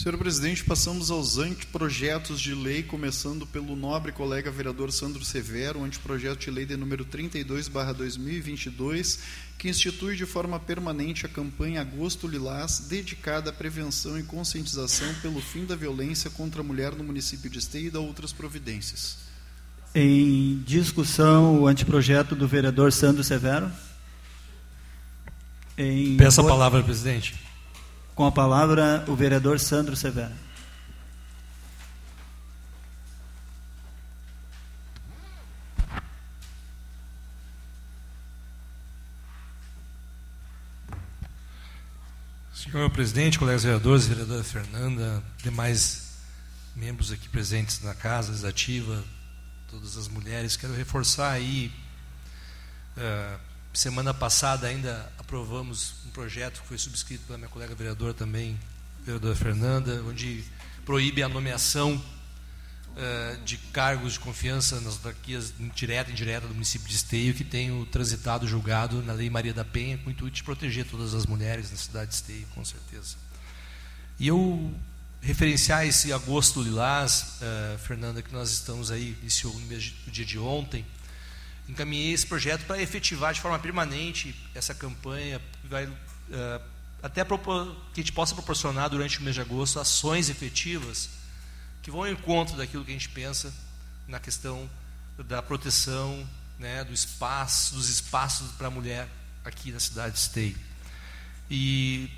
Senhor presidente, passamos aos anteprojetos de lei, começando pelo nobre colega vereador Sandro Severo, o anteprojeto de lei de número 32/2022, que institui de forma permanente a campanha Agosto Lilás, dedicada à prevenção e conscientização pelo fim da violência contra a mulher no município de Esteio e da outras providências. Em discussão, o anteprojeto do vereador Sandro Severo. Em Peço a palavra, presidente. Com a palavra, o vereador Sandro Severo. Senhor presidente, colegas vereadores, vereadora Fernanda, demais membros aqui presentes na casa legislativa, todas as mulheres, quero reforçar aí. Uh, semana passada ainda aprovamos um projeto que foi subscrito pela minha colega vereadora também, vereadora Fernanda, onde proíbe a nomeação uh, de cargos de confiança nas autarquias direta e indireta do município de Esteio, que tenho transitado julgado na Lei Maria da Penha, com o intuito de proteger todas as mulheres na cidade de Esteio, com certeza. E eu referenciar esse agosto lilás, uh, Fernanda, que nós estamos aí, iniciou no dia de ontem, encaminhei esse projeto para efetivar de forma permanente essa campanha, vai, uh, até que a gente possa proporcionar durante o mês de agosto ações efetivas que vão ao encontro daquilo que a gente pensa na questão da proteção né, do espaço, dos espaços para a mulher aqui na cidade de Esteio. E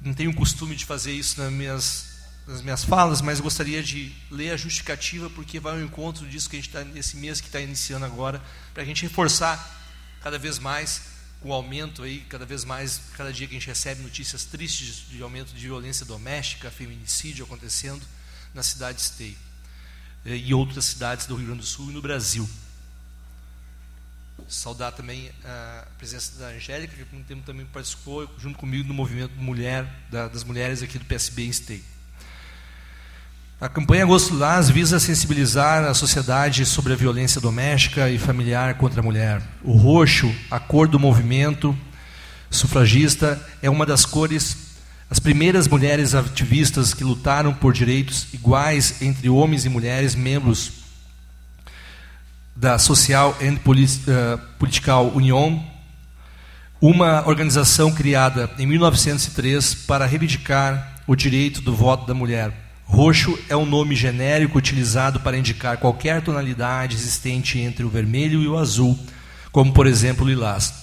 não tenho o costume de fazer isso nas minhas nas minhas falas, mas gostaria de ler a justificativa, porque vai ao encontro disso que a gente está nesse mês que está iniciando agora, para a gente reforçar cada vez mais o aumento aí, cada vez mais, cada dia que a gente recebe notícias tristes de aumento de violência doméstica, feminicídio acontecendo na cidade de Esteio e outras cidades do Rio Grande do Sul e no Brasil. Saudar também a presença da Angélica, que por tempo também participou junto comigo no movimento mulher das mulheres aqui do PSB em Esteio. A campanha Agosto Lás visa sensibilizar a sociedade sobre a violência doméstica e familiar contra a mulher. O roxo, a cor do movimento sufragista, é uma das cores, as primeiras mulheres ativistas que lutaram por direitos iguais entre homens e mulheres, membros da Social and eh, Political Union, uma organização criada em 1903 para reivindicar o direito do voto da mulher. Roxo é um nome genérico utilizado para indicar qualquer tonalidade existente entre o vermelho e o azul, como por exemplo o lilás.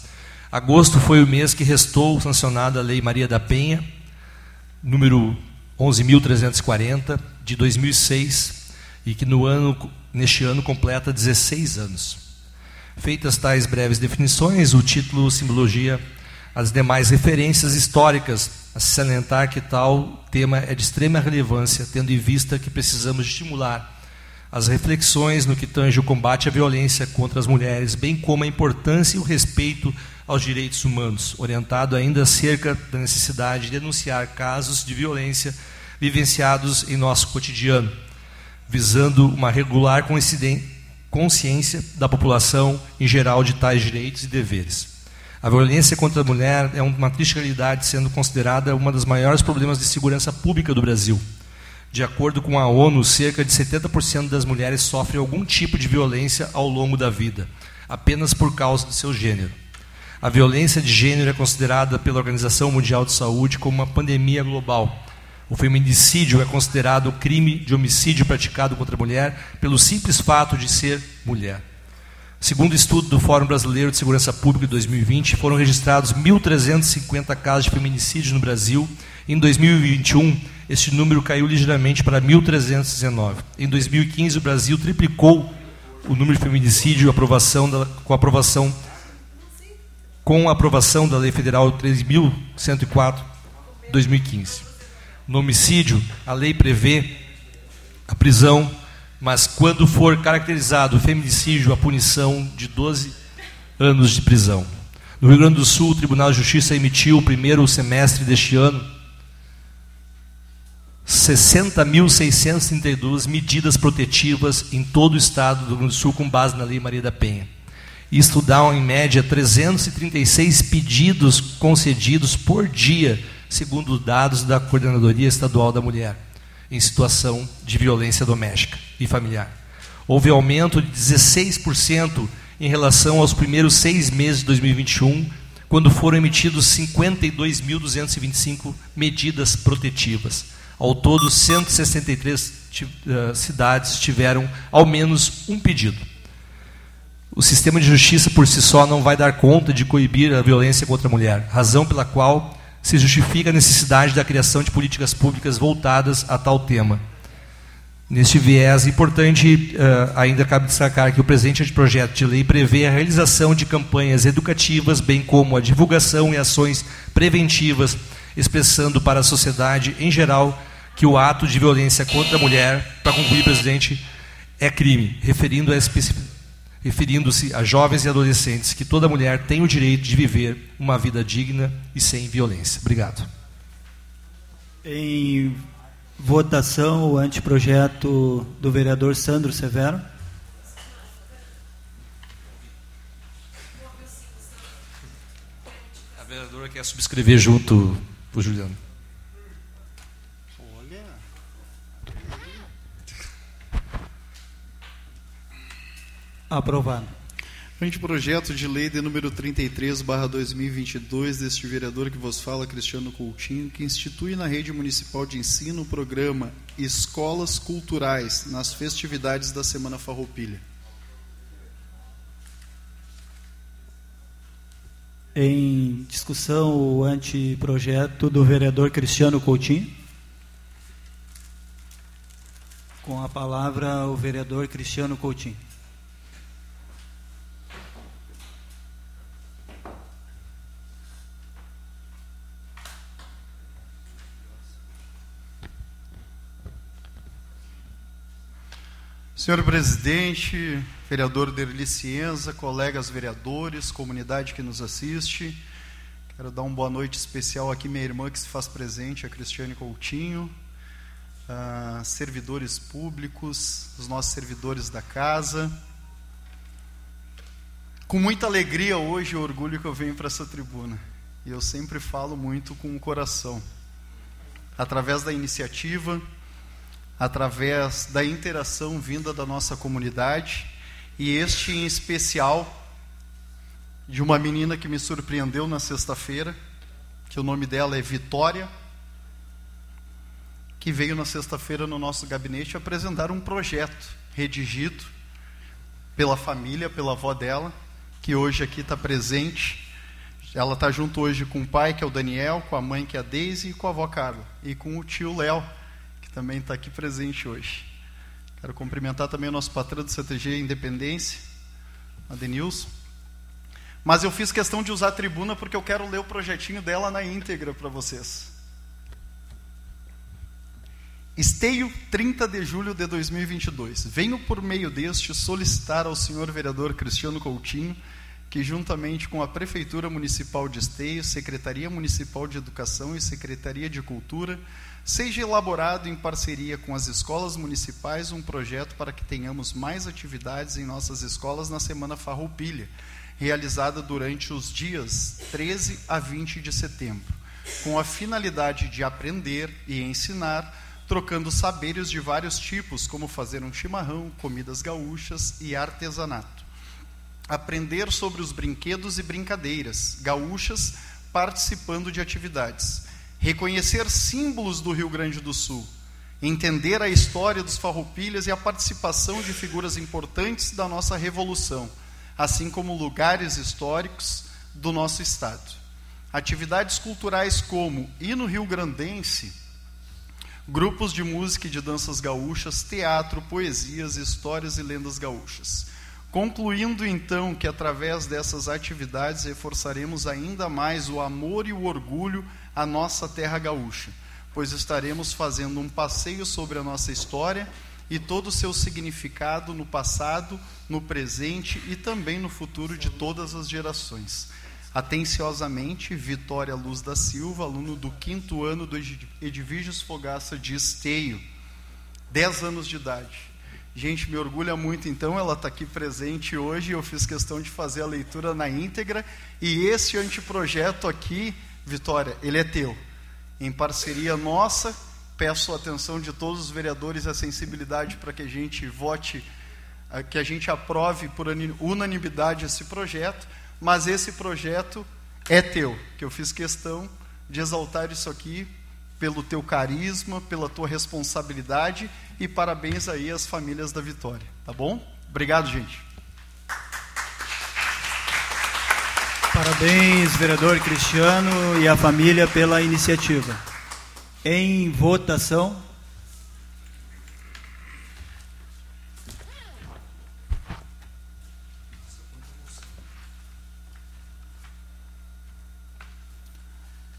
Agosto foi o mês que restou sancionada a Lei Maria da Penha, número 11.340, de 2006, e que no ano, neste ano completa 16 anos. Feitas tais breves definições, o título simbologia as demais referências históricas a salientar que tal tema é de extrema relevância, tendo em vista que precisamos estimular as reflexões no que tange o combate à violência contra as mulheres, bem como a importância e o respeito aos direitos humanos, orientado ainda acerca da necessidade de denunciar casos de violência vivenciados em nosso cotidiano, visando uma regular consciência da população em geral de tais direitos e deveres. A violência contra a mulher é uma triste realidade, sendo considerada um dos maiores problemas de segurança pública do Brasil. De acordo com a ONU, cerca de 70% das mulheres sofrem algum tipo de violência ao longo da vida, apenas por causa do seu gênero. A violência de gênero é considerada pela Organização Mundial de Saúde como uma pandemia global. O feminicídio é considerado o crime de homicídio praticado contra a mulher pelo simples fato de ser mulher. Segundo o estudo do Fórum Brasileiro de Segurança Pública de 2020, foram registrados 1.350 casos de feminicídio no Brasil. Em 2021, este número caiu ligeiramente para 1.319. Em 2015, o Brasil triplicou o número de feminicídio aprovação da, com aprovação com a aprovação da Lei Federal 3.104 2015. No homicídio, a lei prevê a prisão mas quando for caracterizado o feminicídio, a punição de 12 anos de prisão. No Rio Grande do Sul, o Tribunal de Justiça emitiu o primeiro semestre deste ano 60.632 medidas protetivas em todo o estado do Rio Grande do Sul com base na Lei Maria da Penha. Isto dá, em média, 336 pedidos concedidos por dia, segundo dados da Coordenadoria Estadual da Mulher em situação de violência doméstica e familiar. Houve aumento de 16% em relação aos primeiros seis meses de 2021, quando foram emitidos 52.225 medidas protetivas. Ao todo, 163 uh, cidades tiveram ao menos um pedido. O sistema de justiça por si só não vai dar conta de coibir a violência contra a mulher, razão pela qual se justifica a necessidade da criação de políticas públicas voltadas a tal tema. Neste viés importante, uh, ainda cabe destacar que o presente projeto de lei prevê a realização de campanhas educativas, bem como a divulgação e ações preventivas expressando para a sociedade em geral que o ato de violência contra a mulher, para concluir, presidente, é crime, referindo a referindo-se a jovens e adolescentes que toda mulher tem o direito de viver uma vida digna e sem violência. Obrigado. Em votação o anteprojeto do vereador Sandro Severo. A vereadora quer subscrever junto o Juliano. Aprovado. Anteprojeto de lei de número 33, barra 2022, deste vereador que vos fala, Cristiano Coutinho, que institui na rede municipal de ensino o programa Escolas Culturais nas festividades da Semana Farroupilha. Em discussão, o anteprojeto do vereador Cristiano Coutinho. Com a palavra, o vereador Cristiano Coutinho. Senhor presidente, vereador Derli Cienza, colegas vereadores, comunidade que nos assiste, quero dar uma boa noite especial aqui minha irmã que se faz presente, a Cristiane Coutinho, uh, servidores públicos, os nossos servidores da casa. Com muita alegria hoje e orgulho que eu venho para essa tribuna. E eu sempre falo muito com o coração. Através da iniciativa, através da interação vinda da nossa comunidade e este em especial de uma menina que me surpreendeu na sexta-feira, que o nome dela é Vitória, que veio na sexta-feira no nosso gabinete apresentar um projeto redigido pela família, pela avó dela, que hoje aqui está presente. Ela está junto hoje com o pai, que é o Daniel, com a mãe, que é a Deise, e com a avó Carla, e com o tio Léo, que também está aqui presente hoje. Quero cumprimentar também o nosso patrão do CTG Independência, a Denilson. Mas eu fiz questão de usar a tribuna porque eu quero ler o projetinho dela na íntegra para vocês. Esteio, 30 de julho de 2022. Venho por meio deste solicitar ao senhor vereador Cristiano Coutinho que, juntamente com a Prefeitura Municipal de Esteio, Secretaria Municipal de Educação e Secretaria de Cultura, seja elaborado em parceria com as escolas municipais um projeto para que tenhamos mais atividades em nossas escolas na Semana Farroupilha, realizada durante os dias 13 a 20 de setembro, com a finalidade de aprender e ensinar, trocando saberes de vários tipos, como fazer um chimarrão, comidas gaúchas e artesanato. Aprender sobre os brinquedos e brincadeiras gaúchas, participando de atividades reconhecer símbolos do Rio Grande do Sul, entender a história dos farroupilhas e a participação de figuras importantes da nossa revolução, assim como lugares históricos do nosso estado. Atividades culturais como Hino Rio Grandense, grupos de música e de danças gaúchas, teatro, poesias, histórias e lendas gaúchas. Concluindo então que através dessas atividades reforçaremos ainda mais o amor e o orgulho à nossa terra gaúcha, pois estaremos fazendo um passeio sobre a nossa história e todo o seu significado no passado, no presente e também no futuro de todas as gerações. Atenciosamente, Vitória Luz da Silva, aluno do quinto ano do Edvígios Fogaça de Esteio, 10 anos de idade. Gente, me orgulha muito, então, ela está aqui presente hoje. Eu fiz questão de fazer a leitura na íntegra. E esse anteprojeto aqui, Vitória, ele é teu. Em parceria nossa, peço a atenção de todos os vereadores e a sensibilidade para que a gente vote, que a gente aprove por unanimidade esse projeto. Mas esse projeto é teu, que eu fiz questão de exaltar isso aqui pelo teu carisma, pela tua responsabilidade e parabéns aí às famílias da Vitória, tá bom? Obrigado, gente. Parabéns, vereador Cristiano e a família pela iniciativa. Em votação.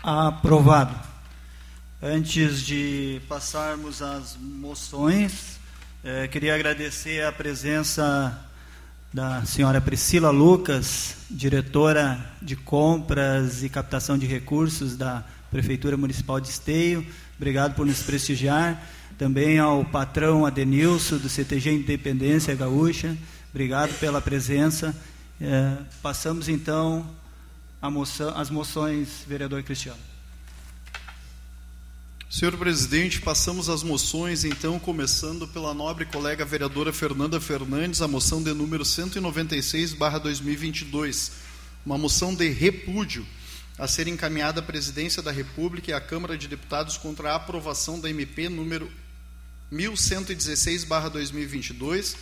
Aprovado. Antes de passarmos às moções, eh, queria agradecer a presença da senhora Priscila Lucas, diretora de compras e captação de recursos da Prefeitura Municipal de Esteio. Obrigado por nos prestigiar. Também ao patrão Adenilson, do CTG Independência Gaúcha. Obrigado pela presença. É, passamos então moção, as moções, vereador Cristiano. Senhor presidente, passamos as moções, então, começando pela nobre colega vereadora Fernanda Fernandes, a moção de número 196/2022, uma moção de repúdio a ser encaminhada à Presidência da República e à Câmara de Deputados contra a aprovação da MP número 1116/2022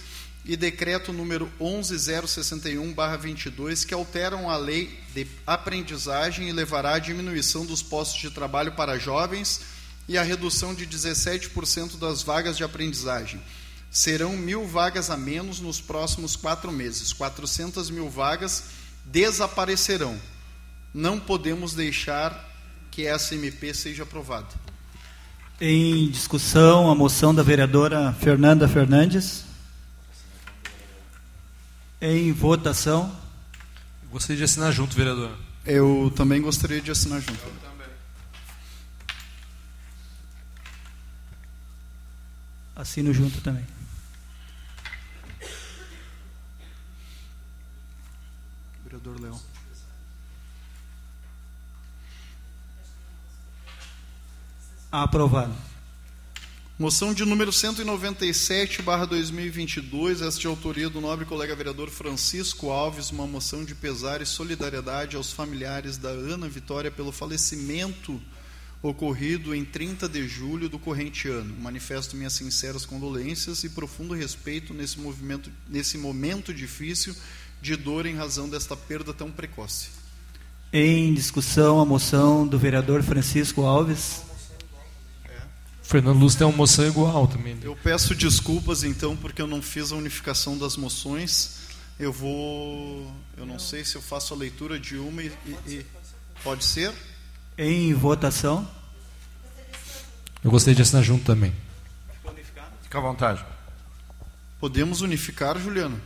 e decreto número 11061/22 que alteram a lei de aprendizagem e levará à diminuição dos postos de trabalho para jovens e a redução de 17% das vagas de aprendizagem. Serão mil vagas a menos nos próximos quatro meses. 400 mil vagas desaparecerão. Não podemos deixar que essa MP seja aprovada. Em discussão, a moção da vereadora Fernanda Fernandes. Em votação. Gostaria de assinar junto, vereador. Eu também gostaria de assinar junto. Assino junto também. Vereador Leão. Aprovado. Moção de número 197, barra 2022, esta de autoria do nobre colega vereador Francisco Alves, uma moção de pesar e solidariedade aos familiares da Ana Vitória pelo falecimento ocorrido em 30 de julho do corrente ano. Manifesto minhas sinceras condolências e profundo respeito nesse, movimento, nesse momento difícil de dor em razão desta perda tão precoce. Em discussão, a moção do vereador Francisco Alves. Fernando Luz tem uma moção igual também. Eu peço desculpas então porque eu não fiz a unificação das moções. Eu vou, eu não sei se eu faço a leitura de uma e, e, e pode ser. Em votação. Eu gostaria de assinar junto também. Fica à vontade. Podemos unificar, Juliano?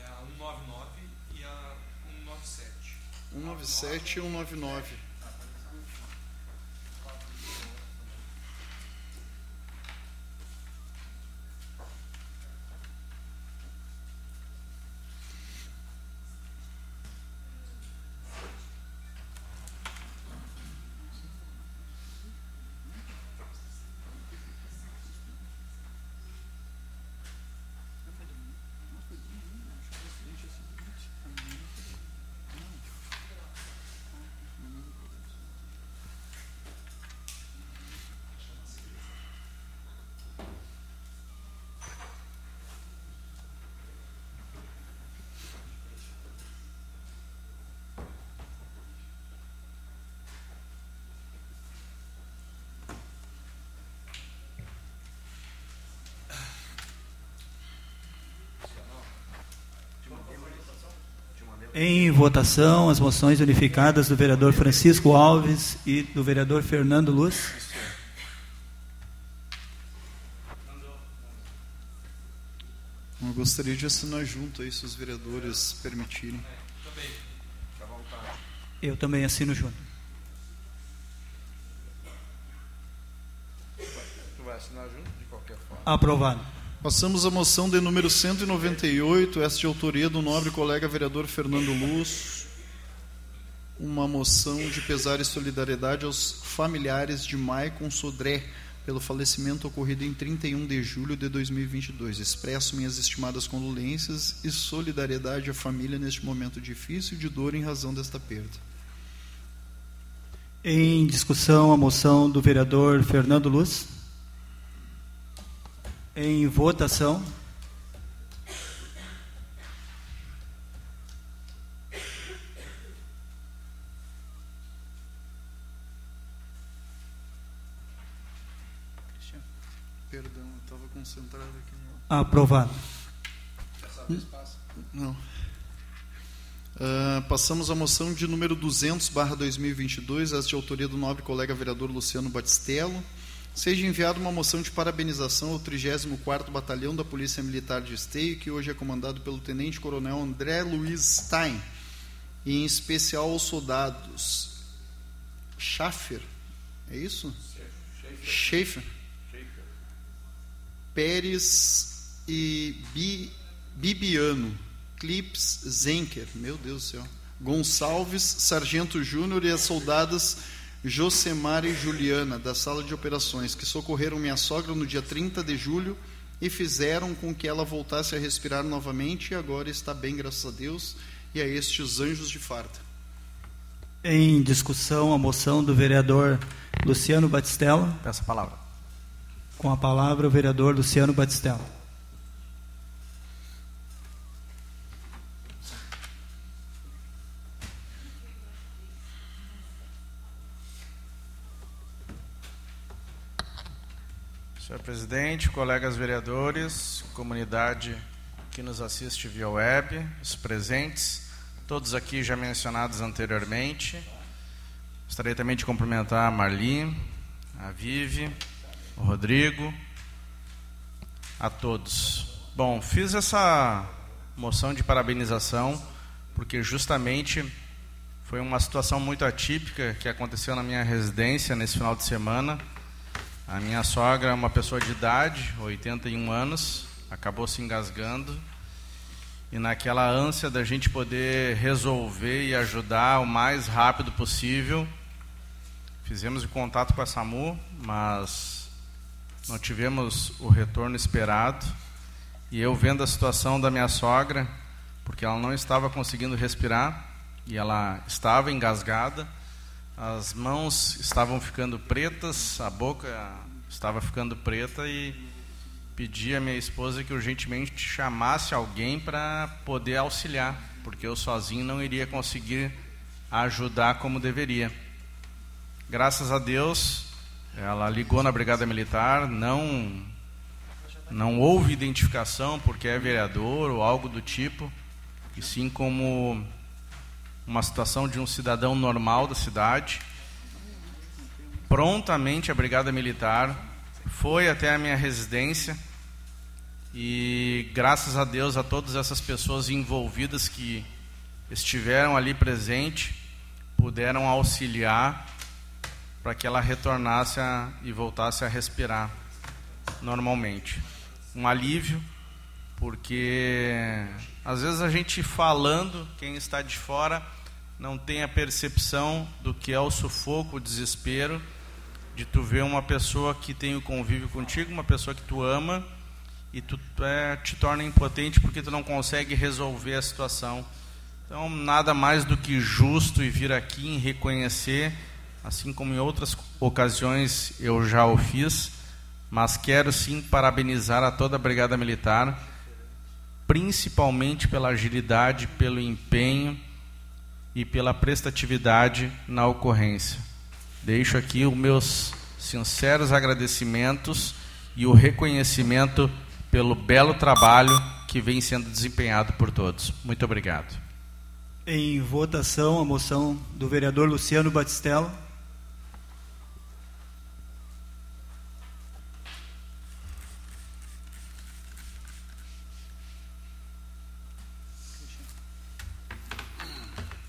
É a 199 e a 197. 197 e 199. Em votação, as moções unificadas do vereador Francisco Alves e do vereador Fernando Luz. Eu gostaria de assinar junto aí, se os vereadores permitirem. Eu também assino junto. Tu vai assinar junto de qualquer forma. Aprovado. Passamos à moção de número 198, esta de autoria do nobre colega vereador Fernando Luz. Uma moção de pesar e solidariedade aos familiares de Maicon Sodré pelo falecimento ocorrido em 31 de julho de 2022. Expresso minhas estimadas condolências e solidariedade à família neste momento difícil de dor em razão desta perda. Em discussão, a moção do vereador Fernando Luz. Em votação. Perdão, eu estava concentrado aqui no. Aprovado. Não. Uh, passamos à moção de número 200, barra 2022, essa de autoria do nobre colega vereador Luciano Batistello. Seja enviada uma moção de parabenização ao 34º Batalhão da Polícia Militar de Esteio, que hoje é comandado pelo Tenente Coronel André Luiz Stein, e em especial aos soldados Schaffer, é isso? Schaefer. Pérez e Bi, Bibiano, Clips Zenker, meu Deus do céu, Gonçalves, Sargento Júnior e as soldadas Josemar e Juliana, da sala de operações, que socorreram minha sogra no dia 30 de julho e fizeram com que ela voltasse a respirar novamente e agora está bem, graças a Deus, e a estes anjos de farda. Em discussão, a moção do vereador Luciano Batistella. Peço a palavra. Com a palavra, o vereador Luciano Batistella. Senhor presidente, colegas vereadores, comunidade que nos assiste via web, os presentes, todos aqui já mencionados anteriormente. Gostaria também de cumprimentar a Marli, a Vive, o Rodrigo, a todos. Bom, fiz essa moção de parabenização porque justamente foi uma situação muito atípica que aconteceu na minha residência nesse final de semana. A minha sogra é uma pessoa de idade, 81 anos, acabou se engasgando. E naquela ânsia da gente poder resolver e ajudar o mais rápido possível, fizemos o contato com a SAMU, mas não tivemos o retorno esperado. E eu vendo a situação da minha sogra, porque ela não estava conseguindo respirar e ela estava engasgada, as mãos estavam ficando pretas, a boca estava ficando preta e pedi à minha esposa que urgentemente chamasse alguém para poder auxiliar, porque eu sozinho não iria conseguir ajudar como deveria. Graças a Deus, ela ligou na Brigada Militar, não não houve identificação porque é vereador ou algo do tipo, e sim como uma situação de um cidadão normal da cidade. Prontamente a Brigada Militar foi até a minha residência e graças a Deus a todas essas pessoas envolvidas que estiveram ali presente puderam auxiliar para que ela retornasse a, e voltasse a respirar normalmente. Um alívio, porque às vezes a gente falando, quem está de fora não tem a percepção do que é o sufoco, o desespero de tu ver uma pessoa que tem o convívio contigo, uma pessoa que tu ama e tu é, te torna impotente porque tu não consegue resolver a situação. Então, nada mais do que justo e vir aqui em reconhecer, assim como em outras ocasiões eu já o fiz, mas quero sim parabenizar a toda a Brigada Militar, principalmente pela agilidade, pelo empenho e pela prestatividade na ocorrência. Deixo aqui os meus sinceros agradecimentos e o reconhecimento pelo belo trabalho que vem sendo desempenhado por todos. Muito obrigado. Em votação, a moção do vereador Luciano Batistello.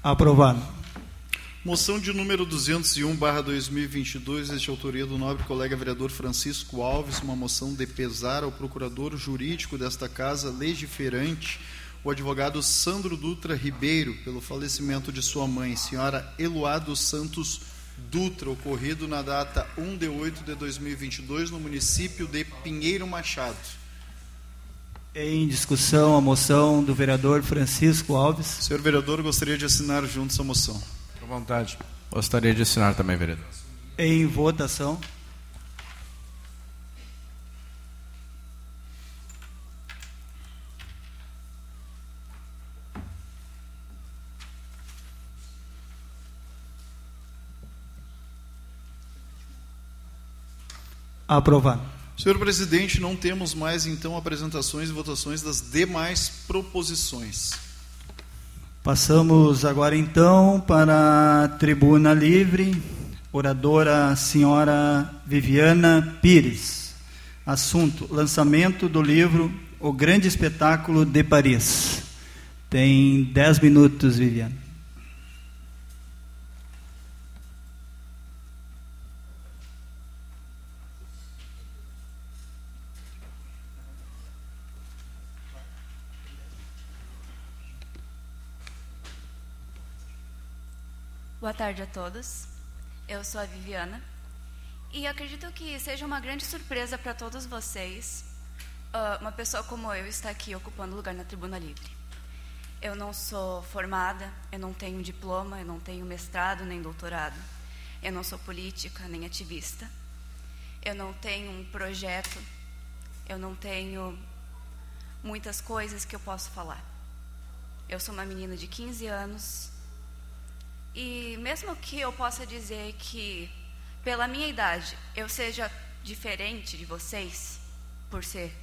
Aprovado. Moção de número 201, barra 2022, de autoria do nobre colega vereador Francisco Alves, uma moção de pesar ao procurador jurídico desta casa, legiferante, o advogado Sandro Dutra Ribeiro, pelo falecimento de sua mãe, senhora Eluado Santos Dutra, ocorrido na data 1 de 8 de 2022, no município de Pinheiro Machado. Em discussão, a moção do vereador Francisco Alves. Senhor vereador, gostaria de assinar junto essa moção. À vontade. Gostaria de assinar também, vereador. Em votação. Aprovado. Senhor presidente, não temos mais então apresentações e votações das demais proposições. Passamos agora então para a tribuna livre, oradora senhora Viviana Pires. Assunto: lançamento do livro O Grande Espetáculo de Paris. Tem dez minutos, Viviana. Boa tarde a todos. Eu sou a Viviana e acredito que seja uma grande surpresa para todos vocês uh, uma pessoa como eu estar aqui ocupando lugar na Tribuna Livre. Eu não sou formada, eu não tenho diploma, eu não tenho mestrado nem doutorado. Eu não sou política nem ativista. Eu não tenho um projeto, eu não tenho muitas coisas que eu posso falar. Eu sou uma menina de 15 anos e mesmo que eu possa dizer que, pela minha idade, eu seja diferente de vocês, por ser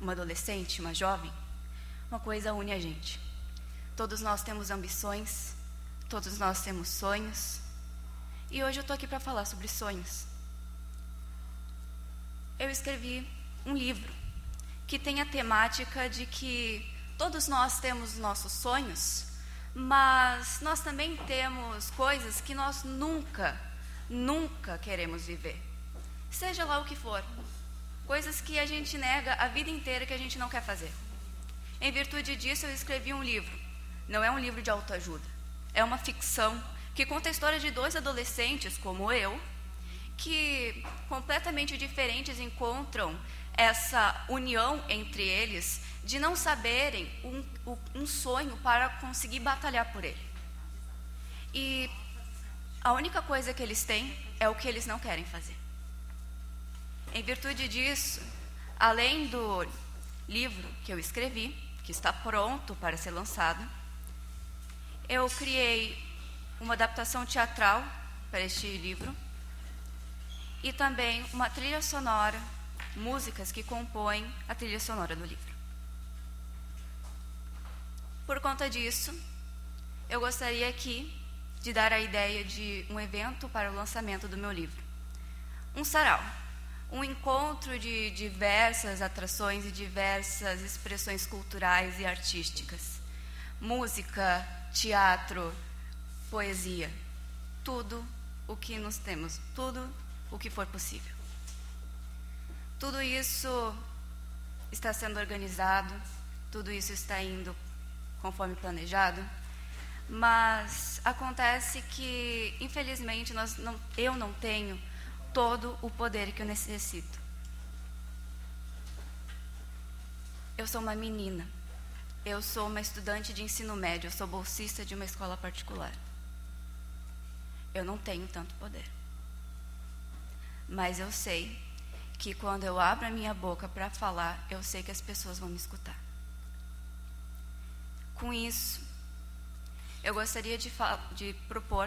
uma adolescente, uma jovem, uma coisa une a gente. Todos nós temos ambições, todos nós temos sonhos, e hoje eu estou aqui para falar sobre sonhos. Eu escrevi um livro que tem a temática de que todos nós temos nossos sonhos, mas nós também temos coisas que nós nunca, nunca queremos viver. Seja lá o que for. Coisas que a gente nega a vida inteira que a gente não quer fazer. Em virtude disso, eu escrevi um livro. Não é um livro de autoajuda. É uma ficção que conta a história de dois adolescentes, como eu, que completamente diferentes encontram essa união entre eles de não saberem um, um sonho para conseguir batalhar por ele. E a única coisa que eles têm é o que eles não querem fazer. Em virtude disso, além do livro que eu escrevi, que está pronto para ser lançado, eu criei uma adaptação teatral para este livro e também uma trilha sonora, músicas que compõem a trilha sonora do livro. Por conta disso, eu gostaria aqui de dar a ideia de um evento para o lançamento do meu livro. Um sarau, um encontro de diversas atrações e diversas expressões culturais e artísticas. Música, teatro, poesia, tudo o que nós temos, tudo o que for possível. Tudo isso está sendo organizado, tudo isso está indo conforme planejado, mas acontece que, infelizmente, não, eu não tenho todo o poder que eu necessito. Eu sou uma menina, eu sou uma estudante de ensino médio, eu sou bolsista de uma escola particular. Eu não tenho tanto poder. Mas eu sei que quando eu abro a minha boca para falar, eu sei que as pessoas vão me escutar. Com isso, eu gostaria de, de propor,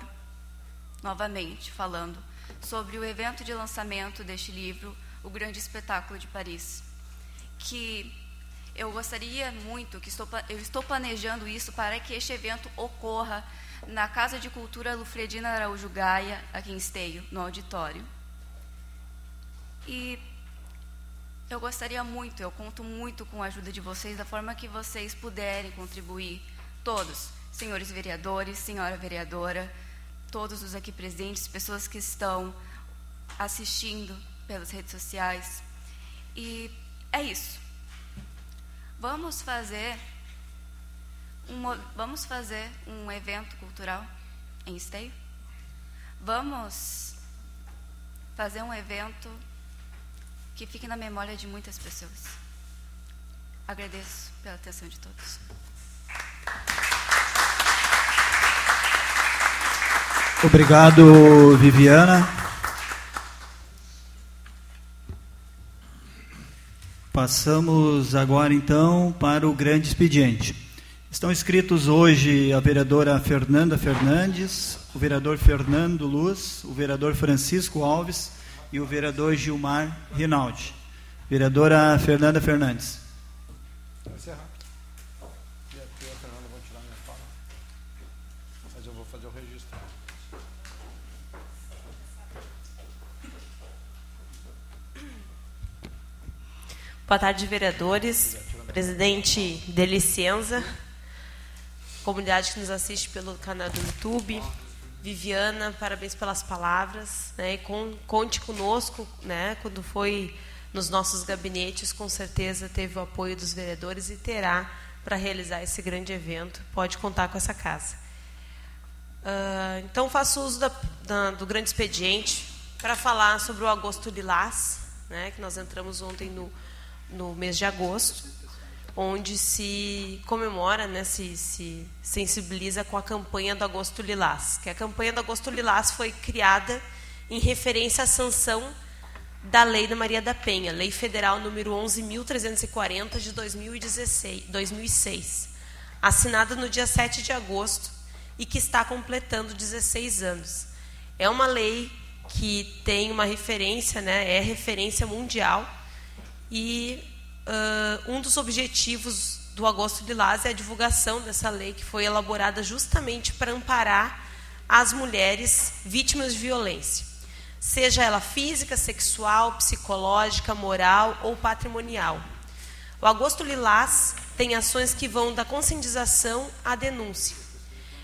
novamente, falando sobre o evento de lançamento deste livro, O Grande Espetáculo de Paris, que eu gostaria muito, que estou, eu estou planejando isso para que este evento ocorra na Casa de Cultura Lufredina Araújo Gaia, aqui em Esteio, no auditório. E eu gostaria muito, eu conto muito com a ajuda de vocês, da forma que vocês puderem contribuir, todos, senhores vereadores, senhora vereadora, todos os aqui presentes, pessoas que estão assistindo pelas redes sociais. E é isso. Vamos fazer um, vamos fazer um evento cultural em Esteio? Vamos fazer um evento que fique na memória de muitas pessoas. Agradeço pela atenção de todos. Obrigado, Viviana. Passamos agora então para o grande expediente. Estão inscritos hoje a vereadora Fernanda Fernandes, o vereador Fernando Luz, o vereador Francisco Alves e o vereador Gilmar Rinaldi. Vereadora Fernanda Fernandes. eu vou fazer o registro. Boa tarde, vereadores. Presidente de licença, comunidade que nos assiste pelo canal do YouTube. Viviana, parabéns pelas palavras. Né? E com, conte conosco, né? quando foi nos nossos gabinetes, com certeza teve o apoio dos vereadores e terá para realizar esse grande evento. Pode contar com essa casa. Uh, então, faço uso da, da, do grande expediente para falar sobre o Agosto Lilás, né, que nós entramos ontem no, no mês de agosto, onde se comemora, né, se, se sensibiliza com a campanha do Agosto Lilás. Que a campanha do Agosto Lilás foi criada em referência à sanção da Lei da Maria da Penha, Lei Federal número 11.340 de 2016, 2006, assinada no dia 7 de agosto e que está completando 16 anos. É uma lei que tem uma referência, né, é referência mundial, e uh, um dos objetivos do Agosto de Lás é a divulgação dessa lei que foi elaborada justamente para amparar as mulheres vítimas de violência seja ela física, sexual, psicológica, moral ou patrimonial. O Agosto Lilás tem ações que vão da conscientização à denúncia.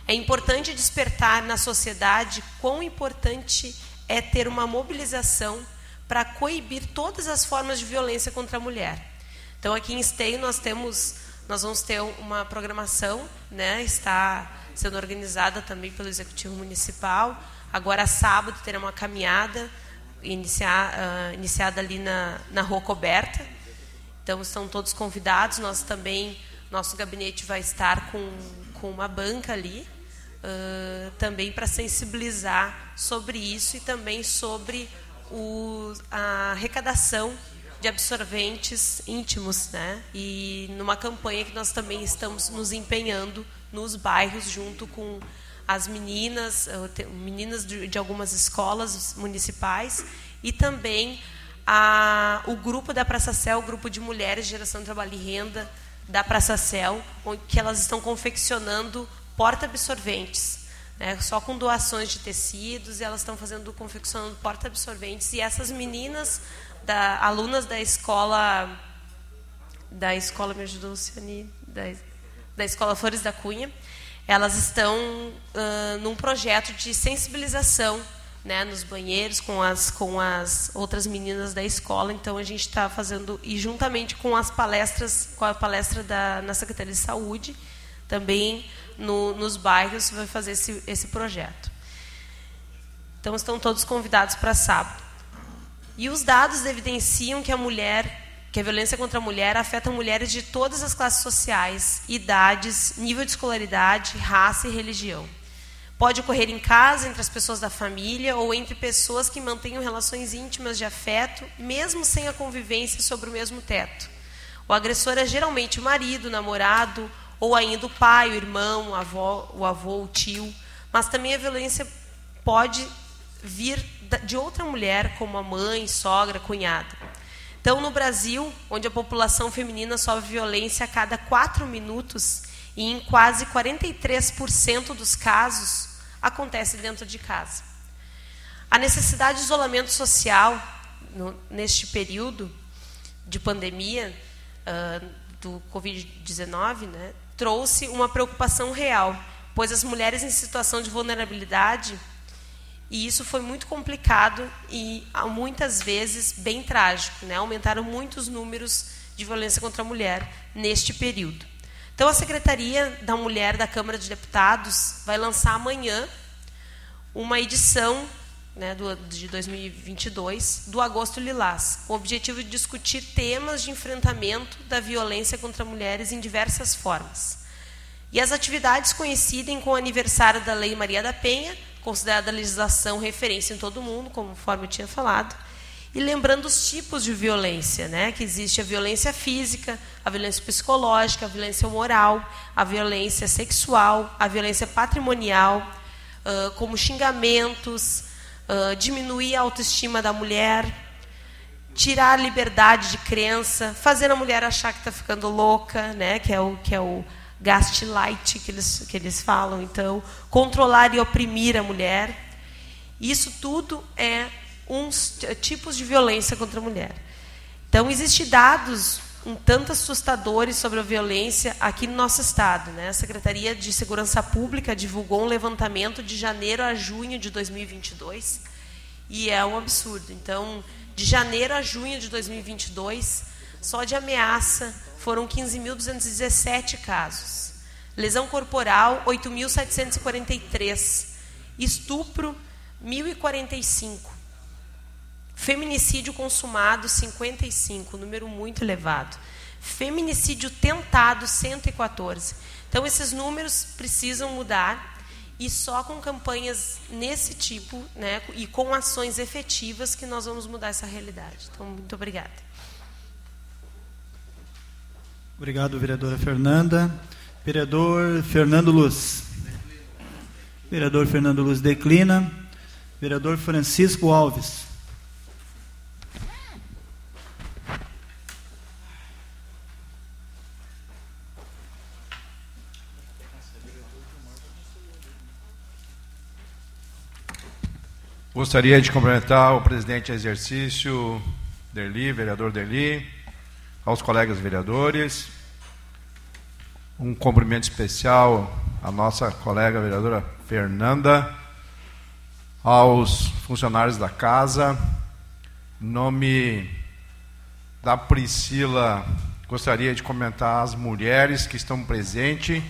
É importante despertar na sociedade quão importante é ter uma mobilização para coibir todas as formas de violência contra a mulher. Então aqui em Esteio nós temos nós vamos ter uma programação, né, está sendo organizada também pelo executivo municipal Agora, sábado, terá uma caminhada iniciar, uh, iniciada ali na, na Rua Coberta. Então, estão todos convidados. Nós também, nosso gabinete vai estar com, com uma banca ali, uh, também para sensibilizar sobre isso e também sobre o, a arrecadação de absorventes íntimos, né? E numa campanha que nós também estamos nos empenhando nos bairros junto com as meninas, meninas de, algumas escolas municipais e também a, o grupo da Praça Céu, o grupo de mulheres de geração de trabalho e renda da Praça Céu, que elas estão confeccionando porta-absorventes. Né, só com doações de tecidos, e elas estão fazendo, confeccionando porta-absorventes. E essas meninas, da, alunas da escola, da escola, me ajudou, Luciane, da, da escola Flores da Cunha, elas estão uh, num projeto de sensibilização né, nos banheiros com as, com as outras meninas da escola. Então a gente está fazendo e juntamente com as palestras, com a palestra da na Secretaria de Saúde, também no, nos bairros vai fazer esse, esse projeto. Então estão todos convidados para sábado. E os dados evidenciam que a mulher que a violência contra a mulher afeta mulheres de todas as classes sociais, idades, nível de escolaridade, raça e religião. Pode ocorrer em casa, entre as pessoas da família ou entre pessoas que mantenham relações íntimas de afeto, mesmo sem a convivência sobre o mesmo teto. O agressor é geralmente o marido, o namorado, ou ainda o pai, o irmão, o avô, o avô, o tio. Mas também a violência pode vir de outra mulher, como a mãe, sogra, cunhada. Então, no Brasil, onde a população feminina sofre violência a cada quatro minutos, e em quase 43% dos casos, acontece dentro de casa. A necessidade de isolamento social, no, neste período de pandemia uh, do Covid-19, né, trouxe uma preocupação real, pois as mulheres em situação de vulnerabilidade e isso foi muito complicado e muitas vezes bem trágico. Né? Aumentaram muitos números de violência contra a mulher neste período. Então, a Secretaria da Mulher da Câmara de Deputados vai lançar amanhã uma edição né, do, de 2022 do Agosto Lilás, com o objetivo de discutir temas de enfrentamento da violência contra mulheres em diversas formas. E as atividades coincidem com o aniversário da Lei Maria da Penha, considerada a legislação referência em todo o mundo, conforme eu tinha falado, e lembrando os tipos de violência, né? que existe a violência física, a violência psicológica, a violência moral, a violência sexual, a violência patrimonial, uh, como xingamentos, uh, diminuir a autoestima da mulher, tirar a liberdade de crença, fazer a mulher achar que está ficando louca, né? que é o que é o gaslight que eles, que eles falam, então, controlar e oprimir a mulher. Isso tudo é uns tipos de violência contra a mulher. Então, existem dados um tanto assustadores sobre a violência aqui no nosso estado. Né? A Secretaria de Segurança Pública divulgou um levantamento de janeiro a junho de 2022 e é um absurdo. Então, de janeiro a junho de 2022, só de ameaça foram 15.217 casos. Lesão corporal, 8.743. Estupro, 1.045. Feminicídio consumado, 55, número muito elevado. Feminicídio tentado, 114. Então, esses números precisam mudar e só com campanhas nesse tipo né, e com ações efetivas que nós vamos mudar essa realidade. Então, muito obrigada. Obrigado, vereadora Fernanda. Vereador Fernando Luz. Vereador Fernando Luz declina. Vereador Francisco Alves. Gostaria de cumprimentar o presidente em exercício, Derli, vereador Derli, aos colegas vereadores. Um cumprimento especial à nossa colega vereadora Fernanda, aos funcionários da casa. Em nome da Priscila, gostaria de comentar as mulheres que estão presentes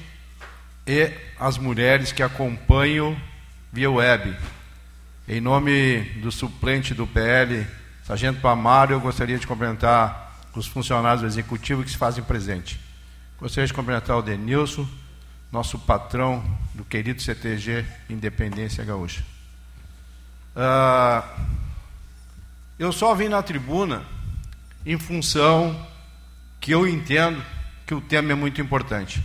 e as mulheres que acompanham via web. Em nome do suplente do PL, Sargento Pamário, eu gostaria de os funcionários do Executivo que se fazem presente. Gostaria de cumprimentar o Denilson, nosso patrão do querido CTG Independência Gaúcha. Uh, eu só vim na tribuna em função que eu entendo que o tema é muito importante.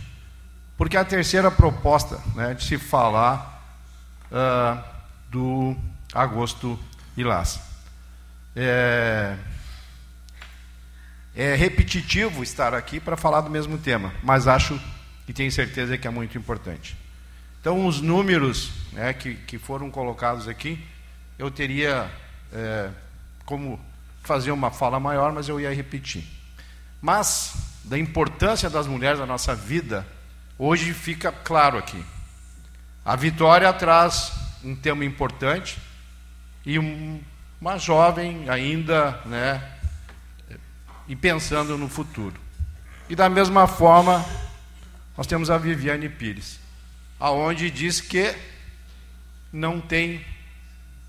Porque a terceira proposta né, de se falar uh, do agosto Lilás. É, é repetitivo estar aqui para falar do mesmo tema, mas acho e tenho certeza que é muito importante. Então, os números né, que, que foram colocados aqui, eu teria é, como fazer uma fala maior, mas eu ia repetir. Mas, da importância das mulheres na nossa vida, hoje fica claro aqui. A vitória traz um tema importante, e um, uma jovem ainda, né, e pensando no futuro. E da mesma forma, nós temos a Viviane Pires, aonde diz que não tem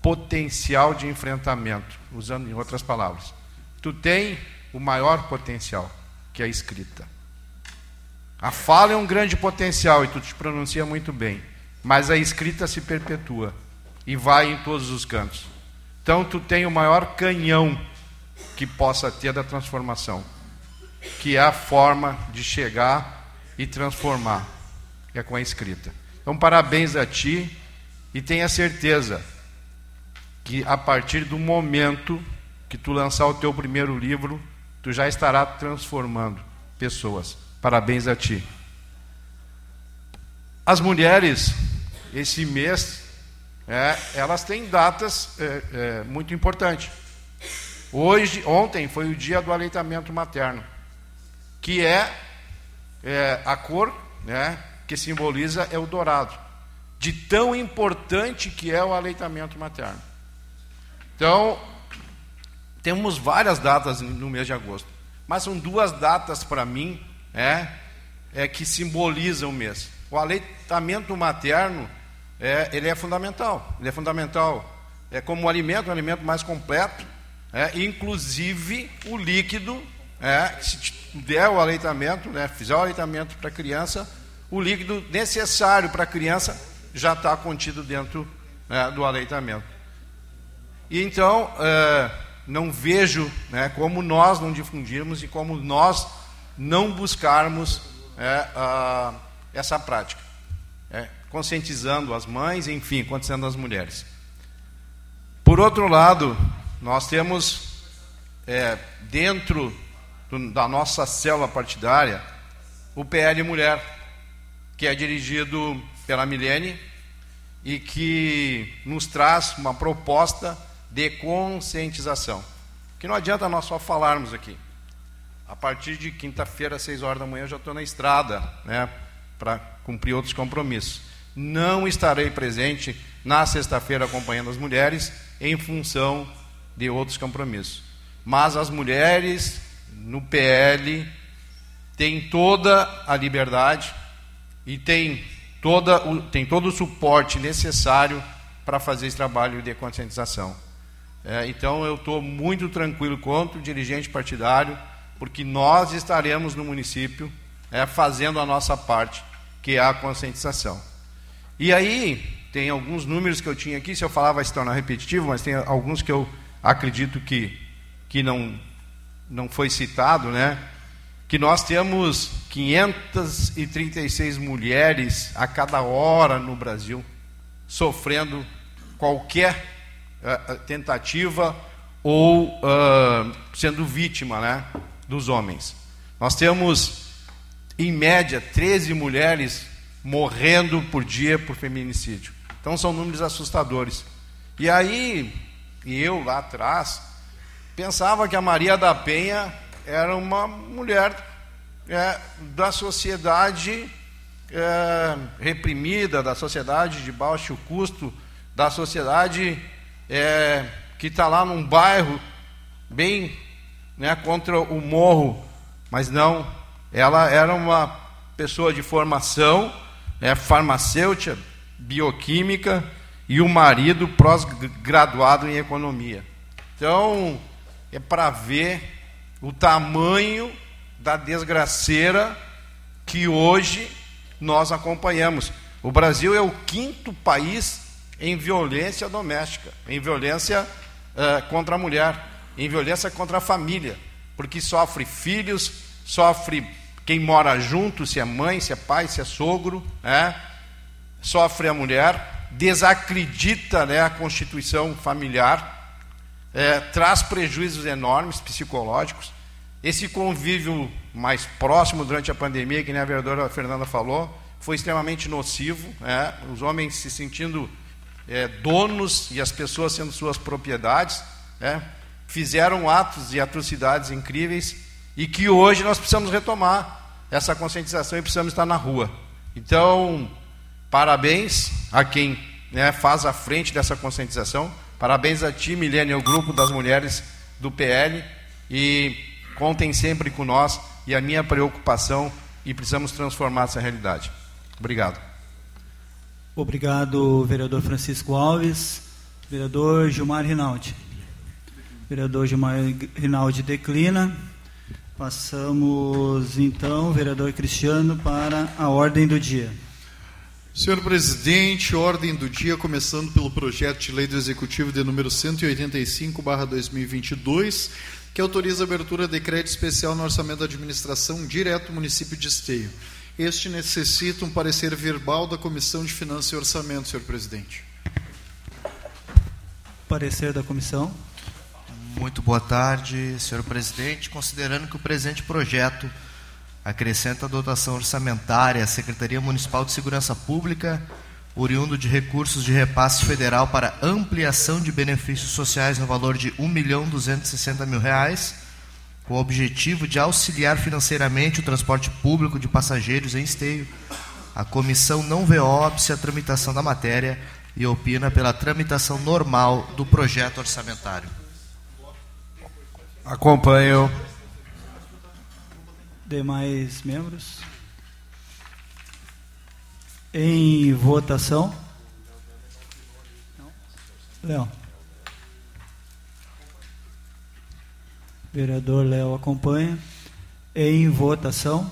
potencial de enfrentamento, usando em outras palavras. Tu tem o maior potencial, que é a escrita. A fala é um grande potencial e tu te pronuncia muito bem, mas a escrita se perpetua e vai em todos os cantos. Então tu tem o maior canhão que possa ter da transformação, que é a forma de chegar e transformar, é com a escrita. Então parabéns a ti e tenha certeza que a partir do momento que tu lançar o teu primeiro livro, tu já estará transformando pessoas. Parabéns a ti. As mulheres, esse mês, é, elas têm datas é, é, muito importantes. Hoje, ontem foi o dia do aleitamento materno, que é, é a cor né, que simboliza é o dourado, de tão importante que é o aleitamento materno. Então, temos várias datas no mês de agosto, mas são duas datas para mim é, é que simbolizam o mês. O aleitamento materno é, ele é fundamental. Ele é fundamental é como um alimento, um alimento mais completo, é, inclusive o líquido, é, se der o aleitamento, né, fizer o aleitamento para a criança, o líquido necessário para a criança já está contido dentro né, do aleitamento. E então, é, não vejo né, como nós não difundirmos e como nós não buscarmos é, a, essa prática. É, conscientizando as mães, enfim, conscientizando as mulheres. Por outro lado, nós temos é, dentro do, da nossa célula partidária o PL Mulher, que é dirigido pela Milene e que nos traz uma proposta de conscientização. Que não adianta nós só falarmos aqui. A partir de quinta-feira, às seis horas da manhã, eu já estou na estrada, né, para cumprir outros compromissos. Não estarei presente na sexta-feira acompanhando as mulheres em função de outros compromissos. Mas as mulheres no PL têm toda a liberdade e têm, toda o, têm todo o suporte necessário para fazer esse trabalho de conscientização. É, então eu estou muito tranquilo quanto dirigente partidário, porque nós estaremos no município é, fazendo a nossa parte, que é a conscientização. E aí, tem alguns números que eu tinha aqui, se eu falar vai se tornar repetitivo, mas tem alguns que eu acredito que, que não, não foi citado, né? Que nós temos 536 mulheres a cada hora no Brasil sofrendo qualquer uh, tentativa ou uh, sendo vítima né, dos homens. Nós temos, em média, 13 mulheres morrendo por dia por feminicídio. Então são números assustadores. E aí, eu lá atrás, pensava que a Maria da Penha era uma mulher é, da sociedade é, reprimida, da sociedade de baixo custo, da sociedade é, que está lá num bairro bem né, contra o morro, mas não, ela era uma pessoa de formação é farmacêutica, bioquímica e o marido pós-graduado em economia. Então, é para ver o tamanho da desgraceira que hoje nós acompanhamos. O Brasil é o quinto país em violência doméstica, em violência uh, contra a mulher, em violência contra a família, porque sofre filhos, sofre quem mora junto, se é mãe, se é pai, se é sogro, né? sofre a mulher, desacredita né, a constituição familiar, é, traz prejuízos enormes psicológicos. Esse convívio mais próximo durante a pandemia, que nem a vereadora Fernanda falou, foi extremamente nocivo, né? os homens se sentindo é, donos e as pessoas sendo suas propriedades, né? fizeram atos e atrocidades incríveis e que hoje nós precisamos retomar essa conscientização e precisamos estar na rua. Então, parabéns a quem né, faz a frente dessa conscientização, parabéns a ti, Milênio, o grupo das mulheres do PL, e contem sempre com nós e a minha preocupação e precisamos transformar essa realidade. Obrigado. Obrigado, vereador Francisco Alves. Vereador Gilmar Rinaldi. Vereador Gilmar Rinaldi declina. Passamos então, vereador Cristiano, para a ordem do dia. Senhor presidente, ordem do dia, começando pelo projeto de lei do Executivo de número 185/2022, que autoriza a abertura de crédito especial no orçamento da administração direto município de Esteio. Este necessita um parecer verbal da Comissão de Finanças e Orçamento, senhor presidente. Parecer da comissão. Muito boa tarde, senhor presidente. Considerando que o presente projeto acrescenta a dotação orçamentária à Secretaria Municipal de Segurança Pública, oriundo de recursos de repasse federal para ampliação de benefícios sociais no valor de R$ 1.260.000, mil reais, com o objetivo de auxiliar financeiramente o transporte público de passageiros em esteio. A comissão não vê óbice a tramitação da matéria e opina pela tramitação normal do projeto orçamentário. Acompanho. Demais membros? Em votação? Léo. Vereador Léo acompanha. Em votação?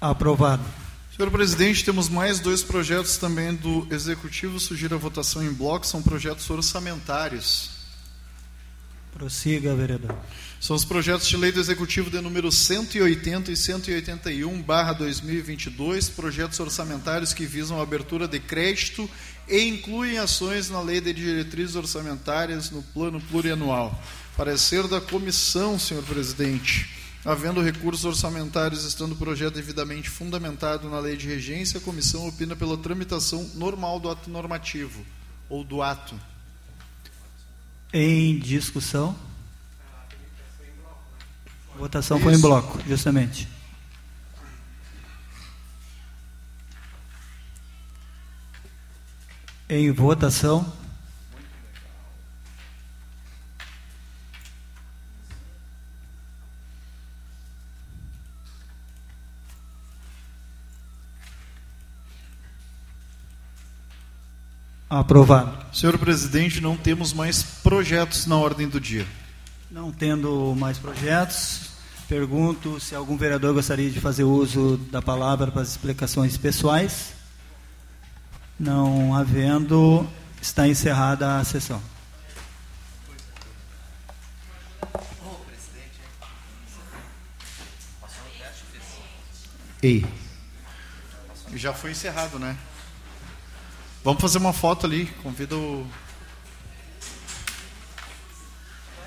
Aprovado. Senhor presidente, temos mais dois projetos também do Executivo. Sugiro a votação em bloco, são projetos orçamentários. Prossiga, vereador. São os projetos de lei do Executivo de número 180 e 181, barra 2022, projetos orçamentários que visam a abertura de crédito e incluem ações na lei de diretrizes orçamentárias no plano plurianual. Parecer da comissão, senhor presidente. Havendo recursos orçamentários, estando o projeto devidamente fundamentado na lei de regência, a comissão opina pela tramitação normal do ato normativo, ou do ato. Em discussão. Votação foi em Isso. bloco, justamente. Em votação. Aprovado. Senhor presidente, não temos mais projetos na ordem do dia. Não tendo mais projetos, pergunto se algum vereador gostaria de fazer uso da palavra para as explicações pessoais. Não havendo, está encerrada a sessão. Ei. Já foi encerrado, né? Vamos fazer uma foto ali. Convido